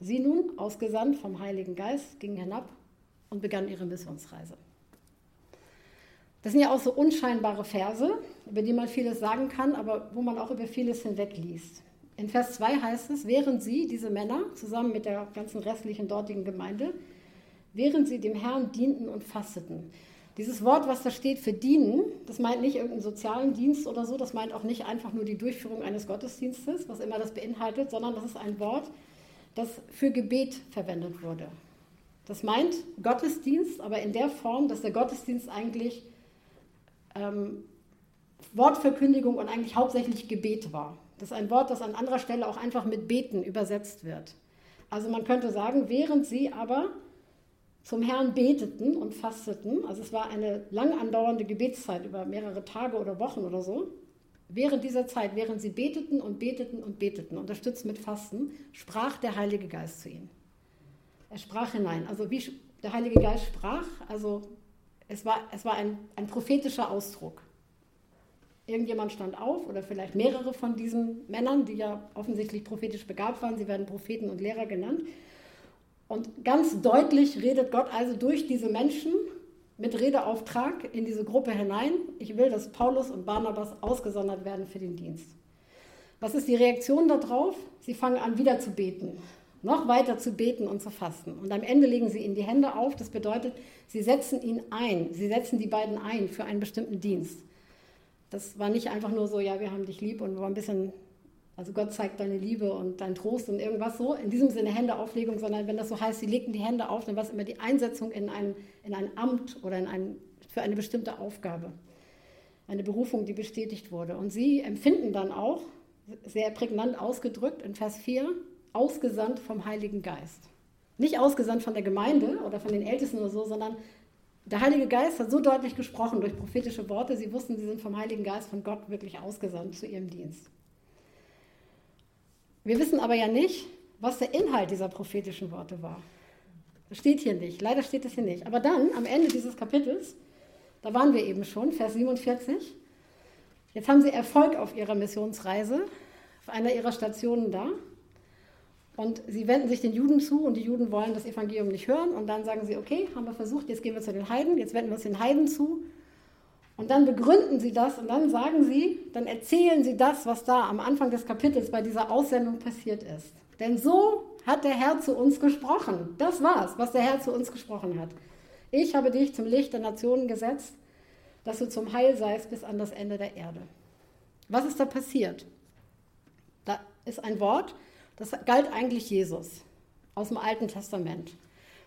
Sie nun, ausgesandt vom Heiligen Geist, gingen hinab und begannen ihre Missionsreise. Das sind ja auch so unscheinbare Verse, über die man vieles sagen kann, aber wo man auch über vieles hinwegliest. In Vers 2 heißt es, während sie, diese Männer, zusammen mit der ganzen restlichen dortigen Gemeinde, während sie dem Herrn dienten und fasteten. Dieses Wort, was da steht für dienen, das meint nicht irgendeinen sozialen Dienst oder so, das meint auch nicht einfach nur die Durchführung eines Gottesdienstes, was immer das beinhaltet, sondern das ist ein Wort, das für Gebet verwendet wurde. Das meint Gottesdienst, aber in der Form, dass der Gottesdienst eigentlich ähm, Wortverkündigung und eigentlich hauptsächlich Gebet war. Das ist ein Wort, das an anderer Stelle auch einfach mit beten übersetzt wird. Also man könnte sagen, während sie aber zum Herrn beteten und fasteten, also es war eine lang andauernde Gebetszeit über mehrere Tage oder Wochen oder so, während dieser Zeit, während sie beteten und beteten und beteten, unterstützt mit Fasten, sprach der Heilige Geist zu ihnen. Er sprach hinein. Also wie der Heilige Geist sprach, also es war, es war ein, ein prophetischer Ausdruck. Irgendjemand stand auf oder vielleicht mehrere von diesen Männern, die ja offensichtlich prophetisch begabt waren. Sie werden Propheten und Lehrer genannt. Und ganz deutlich redet Gott also durch diese Menschen mit Redeauftrag in diese Gruppe hinein. Ich will, dass Paulus und Barnabas ausgesondert werden für den Dienst. Was ist die Reaktion darauf? Sie fangen an, wieder zu beten, noch weiter zu beten und zu fasten. Und am Ende legen sie ihnen die Hände auf. Das bedeutet, sie setzen ihn ein. Sie setzen die beiden ein für einen bestimmten Dienst. Das war nicht einfach nur so, ja, wir haben dich lieb und wir ein bisschen, also Gott zeigt deine Liebe und dein Trost und irgendwas so. In diesem Sinne Händeauflegung, sondern wenn das so heißt, sie legten die Hände auf, dann war es immer die Einsetzung in ein, in ein Amt oder in ein, für eine bestimmte Aufgabe. Eine Berufung, die bestätigt wurde. Und sie empfinden dann auch, sehr prägnant ausgedrückt in Vers 4, ausgesandt vom Heiligen Geist. Nicht ausgesandt von der Gemeinde oder von den Ältesten oder so, sondern der Heilige Geist hat so deutlich gesprochen durch prophetische Worte, sie wussten, sie sind vom Heiligen Geist von Gott wirklich ausgesandt zu ihrem Dienst. Wir wissen aber ja nicht, was der Inhalt dieser prophetischen Worte war. Das steht hier nicht, leider steht es hier nicht. Aber dann, am Ende dieses Kapitels, da waren wir eben schon, Vers 47, jetzt haben sie Erfolg auf ihrer Missionsreise, auf einer ihrer Stationen da. Und sie wenden sich den Juden zu und die Juden wollen das Evangelium nicht hören. Und dann sagen sie, okay, haben wir versucht, jetzt gehen wir zu den Heiden, jetzt wenden wir uns den Heiden zu. Und dann begründen sie das und dann sagen sie, dann erzählen sie das, was da am Anfang des Kapitels bei dieser Aussendung passiert ist. Denn so hat der Herr zu uns gesprochen. Das war's, was der Herr zu uns gesprochen hat. Ich habe dich zum Licht der Nationen gesetzt, dass du zum Heil seist bis an das Ende der Erde. Was ist da passiert? Da ist ein Wort, das galt eigentlich Jesus aus dem Alten Testament.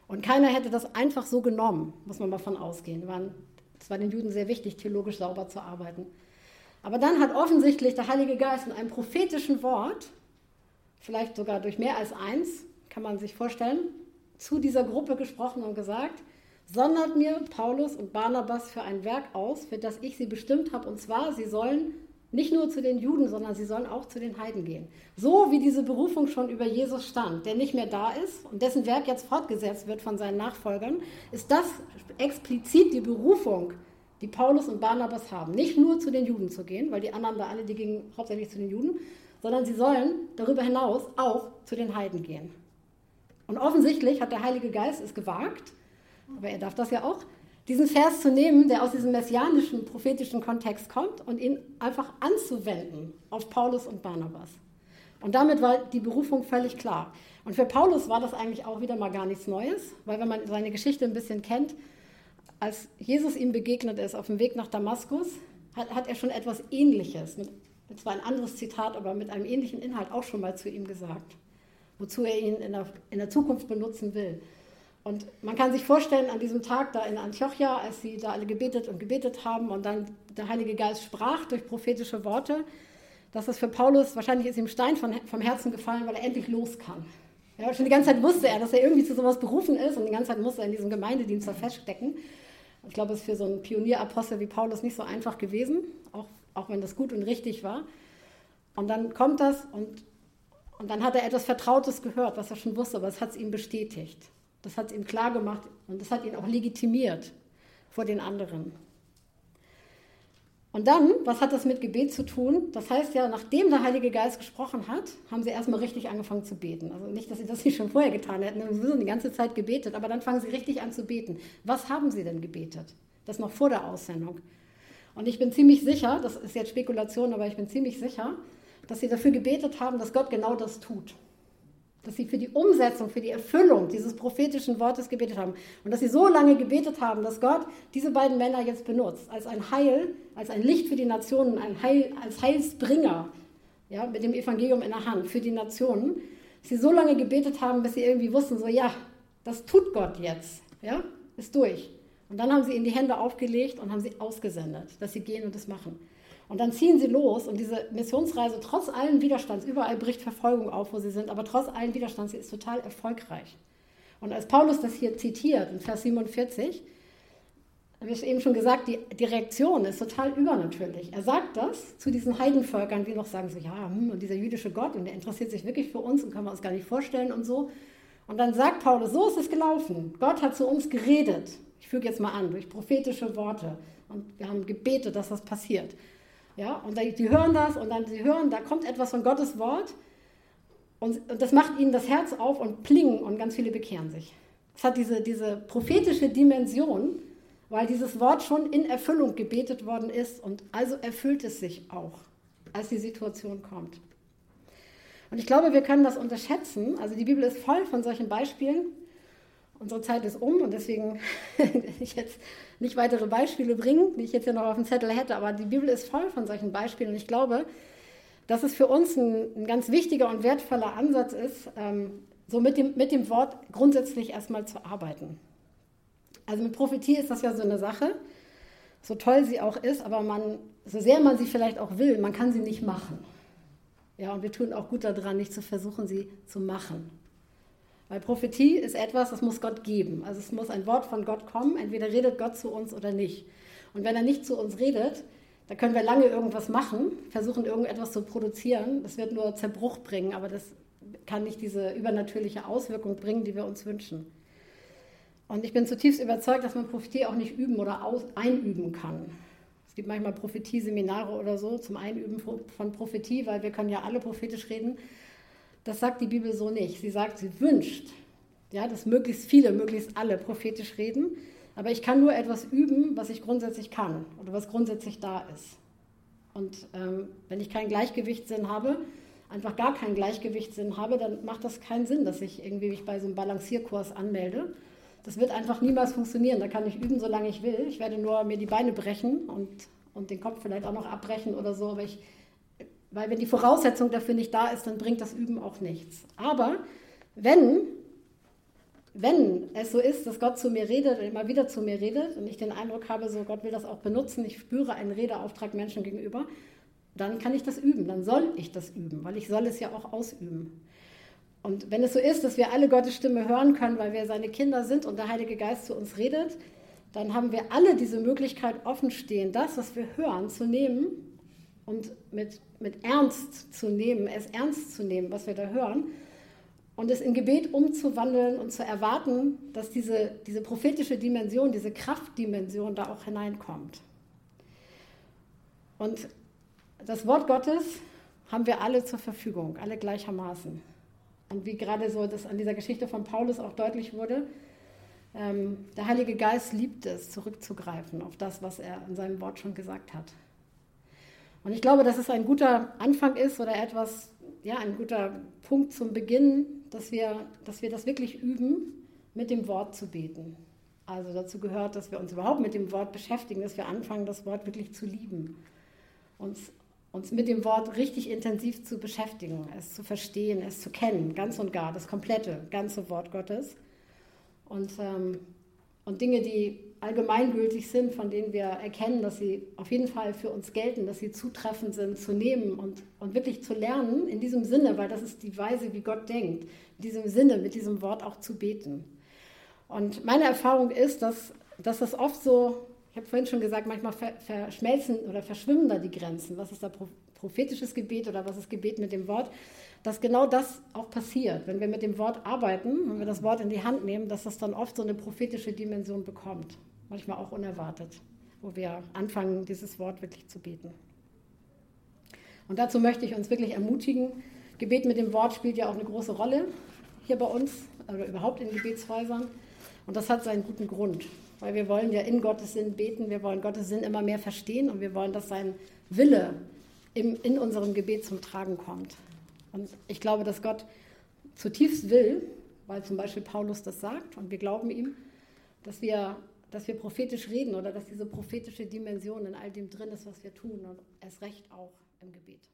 Und keiner hätte das einfach so genommen, muss man mal von ausgehen. Es war den Juden sehr wichtig, theologisch sauber zu arbeiten. Aber dann hat offensichtlich der Heilige Geist in einem prophetischen Wort, vielleicht sogar durch mehr als eins, kann man sich vorstellen, zu dieser Gruppe gesprochen und gesagt, sondert mir Paulus und Barnabas für ein Werk aus, für das ich sie bestimmt habe. Und zwar, sie sollen nicht nur zu den Juden, sondern sie sollen auch zu den Heiden gehen. So wie diese Berufung schon über Jesus stand, der nicht mehr da ist und dessen Werk jetzt fortgesetzt wird von seinen Nachfolgern, ist das explizit die Berufung, die Paulus und Barnabas haben. Nicht nur zu den Juden zu gehen, weil die anderen da alle, die gingen hauptsächlich zu den Juden, sondern sie sollen darüber hinaus auch zu den Heiden gehen. Und offensichtlich hat der Heilige Geist es gewagt, aber er darf das ja auch, diesen Vers zu nehmen, der aus diesem messianischen, prophetischen Kontext kommt und ihn einfach anzuwenden auf Paulus und Barnabas. Und damit war die Berufung völlig klar. Und für Paulus war das eigentlich auch wieder mal gar nichts Neues, weil wenn man seine Geschichte ein bisschen kennt, als Jesus ihm begegnet ist auf dem Weg nach Damaskus, hat, hat er schon etwas Ähnliches, mit, zwar ein anderes Zitat, aber mit einem ähnlichen Inhalt auch schon mal zu ihm gesagt, wozu er ihn in der, in der Zukunft benutzen will. Und man kann sich vorstellen, an diesem Tag da in Antiochia, als sie da alle gebetet und gebetet haben und dann der Heilige Geist sprach durch prophetische Worte, dass es für Paulus, wahrscheinlich ist ihm Stein von, vom Herzen gefallen, weil er endlich los kann. Ja, schon die ganze Zeit wusste er, dass er irgendwie zu sowas berufen ist und die ganze Zeit musste er in diesem Gemeindedienst da feststecken. Ich glaube, es ist für so einen Pionierapostel wie Paulus nicht so einfach gewesen, auch, auch wenn das gut und richtig war. Und dann kommt das und, und dann hat er etwas Vertrautes gehört, was er schon wusste, aber es hat es ihm bestätigt. Das hat es ihm klar gemacht und das hat ihn auch legitimiert vor den anderen. Und dann, was hat das mit Gebet zu tun? Das heißt ja, nachdem der Heilige Geist gesprochen hat, haben sie erstmal richtig angefangen zu beten. Also nicht, dass sie das nicht schon vorher getan hätten, sie haben die ganze Zeit gebetet, aber dann fangen sie richtig an zu beten. Was haben sie denn gebetet? Das noch vor der Aussendung. Und ich bin ziemlich sicher, das ist jetzt Spekulation, aber ich bin ziemlich sicher, dass sie dafür gebetet haben, dass Gott genau das tut dass sie für die Umsetzung, für die Erfüllung dieses prophetischen Wortes gebetet haben. Und dass sie so lange gebetet haben, dass Gott diese beiden Männer jetzt benutzt, als ein Heil, als ein Licht für die Nationen, ein Heil, als Heilsbringer, ja, mit dem Evangelium in der Hand für die Nationen. Dass sie so lange gebetet haben, bis sie irgendwie wussten, so, ja, das tut Gott jetzt, ja, ist durch. Und dann haben sie ihnen die Hände aufgelegt und haben sie ausgesendet, dass sie gehen und das machen. Und dann ziehen sie los und diese Missionsreise, trotz allen Widerstands, überall bricht Verfolgung auf, wo sie sind, aber trotz allen Widerstands, sie ist total erfolgreich. Und als Paulus das hier zitiert, in Vers 47, habe ich eben schon gesagt, die, die Reaktion ist total übernatürlich. Er sagt das zu diesen Heidenvölkern, die noch sagen so, ja, hm, und dieser jüdische Gott, und der interessiert sich wirklich für uns und kann man uns gar nicht vorstellen und so. Und dann sagt Paulus, so ist es gelaufen. Gott hat zu uns geredet. Ich füge jetzt mal an, durch prophetische Worte. Und wir haben gebetet, dass das passiert. Ja, und die hören das und dann sie hören, da kommt etwas von Gottes Wort und, und das macht ihnen das Herz auf und pling und ganz viele bekehren sich. Es hat diese, diese prophetische Dimension, weil dieses Wort schon in Erfüllung gebetet worden ist und also erfüllt es sich auch, als die Situation kommt. Und ich glaube, wir können das unterschätzen. Also die Bibel ist voll von solchen Beispielen. Unsere Zeit ist um und deswegen ich jetzt nicht weitere Beispiele bringen, die ich jetzt hier noch auf dem Zettel hätte, aber die Bibel ist voll von solchen Beispielen und ich glaube, dass es für uns ein, ein ganz wichtiger und wertvoller Ansatz ist, ähm, so mit dem, mit dem Wort grundsätzlich erstmal zu arbeiten. Also mit Prophetie ist das ja so eine Sache, so toll sie auch ist, aber man, so sehr man sie vielleicht auch will, man kann sie nicht machen. Ja, und wir tun auch gut daran, nicht zu versuchen, sie zu machen. Weil Prophetie ist etwas, das muss Gott geben. Also es muss ein Wort von Gott kommen. Entweder redet Gott zu uns oder nicht. Und wenn er nicht zu uns redet, da können wir lange irgendwas machen, versuchen irgendetwas zu produzieren. Das wird nur Zerbruch bringen, aber das kann nicht diese übernatürliche Auswirkung bringen, die wir uns wünschen. Und ich bin zutiefst überzeugt, dass man Prophetie auch nicht üben oder aus, einüben kann. Es gibt manchmal Prophetie-Seminare oder so zum Einüben von Prophetie, weil wir können ja alle prophetisch reden. Das sagt die Bibel so nicht. Sie sagt, sie wünscht, ja, dass möglichst viele, möglichst alle prophetisch reden. Aber ich kann nur etwas üben, was ich grundsätzlich kann oder was grundsätzlich da ist. Und ähm, wenn ich keinen Gleichgewichtssinn habe, einfach gar keinen Gleichgewichtssinn habe, dann macht das keinen Sinn, dass ich irgendwie mich bei so einem Balancierkurs anmelde. Das wird einfach niemals funktionieren. Da kann ich üben, solange ich will. Ich werde nur mir die Beine brechen und, und den Kopf vielleicht auch noch abbrechen oder so, aber ich weil wenn die Voraussetzung dafür nicht da ist, dann bringt das Üben auch nichts. Aber wenn, wenn es so ist, dass Gott zu mir redet und immer wieder zu mir redet und ich den Eindruck habe, so Gott will das auch benutzen, ich spüre einen Redeauftrag Menschen gegenüber, dann kann ich das üben, dann soll ich das üben, weil ich soll es ja auch ausüben. Und wenn es so ist, dass wir alle Gottes Stimme hören können, weil wir seine Kinder sind und der Heilige Geist zu uns redet, dann haben wir alle diese Möglichkeit offen stehen, das, was wir hören, zu nehmen und mit, mit Ernst zu nehmen, es ernst zu nehmen, was wir da hören, und es in Gebet umzuwandeln und zu erwarten, dass diese, diese prophetische Dimension, diese Kraftdimension da auch hineinkommt. Und das Wort Gottes haben wir alle zur Verfügung, alle gleichermaßen. Und wie gerade so das an dieser Geschichte von Paulus auch deutlich wurde, ähm, der Heilige Geist liebt es, zurückzugreifen auf das, was er in seinem Wort schon gesagt hat. Und ich glaube, dass es ein guter Anfang ist oder etwas, ja, ein guter Punkt zum Beginn, dass wir, dass wir das wirklich üben, mit dem Wort zu beten. Also dazu gehört, dass wir uns überhaupt mit dem Wort beschäftigen, dass wir anfangen, das Wort wirklich zu lieben. Uns uns mit dem Wort richtig intensiv zu beschäftigen, es zu verstehen, es zu kennen, ganz und gar, das komplette, ganze Wort Gottes. Und, ähm, und Dinge, die allgemeingültig sind, von denen wir erkennen, dass sie auf jeden Fall für uns gelten, dass sie zutreffend sind, zu nehmen und, und wirklich zu lernen, in diesem Sinne, weil das ist die Weise, wie Gott denkt, in diesem Sinne, mit diesem Wort auch zu beten. Und meine Erfahrung ist, dass, dass das oft so ich habe vorhin schon gesagt, manchmal verschmelzen oder verschwimmen da die Grenzen. Was ist da prophetisches Gebet oder was ist Gebet mit dem Wort? Dass genau das auch passiert, wenn wir mit dem Wort arbeiten, wenn wir das Wort in die Hand nehmen, dass das dann oft so eine prophetische Dimension bekommt. Manchmal auch unerwartet, wo wir anfangen, dieses Wort wirklich zu beten. Und dazu möchte ich uns wirklich ermutigen. Gebet mit dem Wort spielt ja auch eine große Rolle hier bei uns oder überhaupt in Gebetshäusern. Und das hat seinen guten Grund weil wir wollen ja in Gottes Sinn beten, wir wollen Gottes Sinn immer mehr verstehen und wir wollen, dass sein Wille im, in unserem Gebet zum Tragen kommt. Und ich glaube, dass Gott zutiefst will, weil zum Beispiel Paulus das sagt und wir glauben ihm, dass wir, dass wir prophetisch reden oder dass diese prophetische Dimension in all dem drin ist, was wir tun und erst recht auch im Gebet.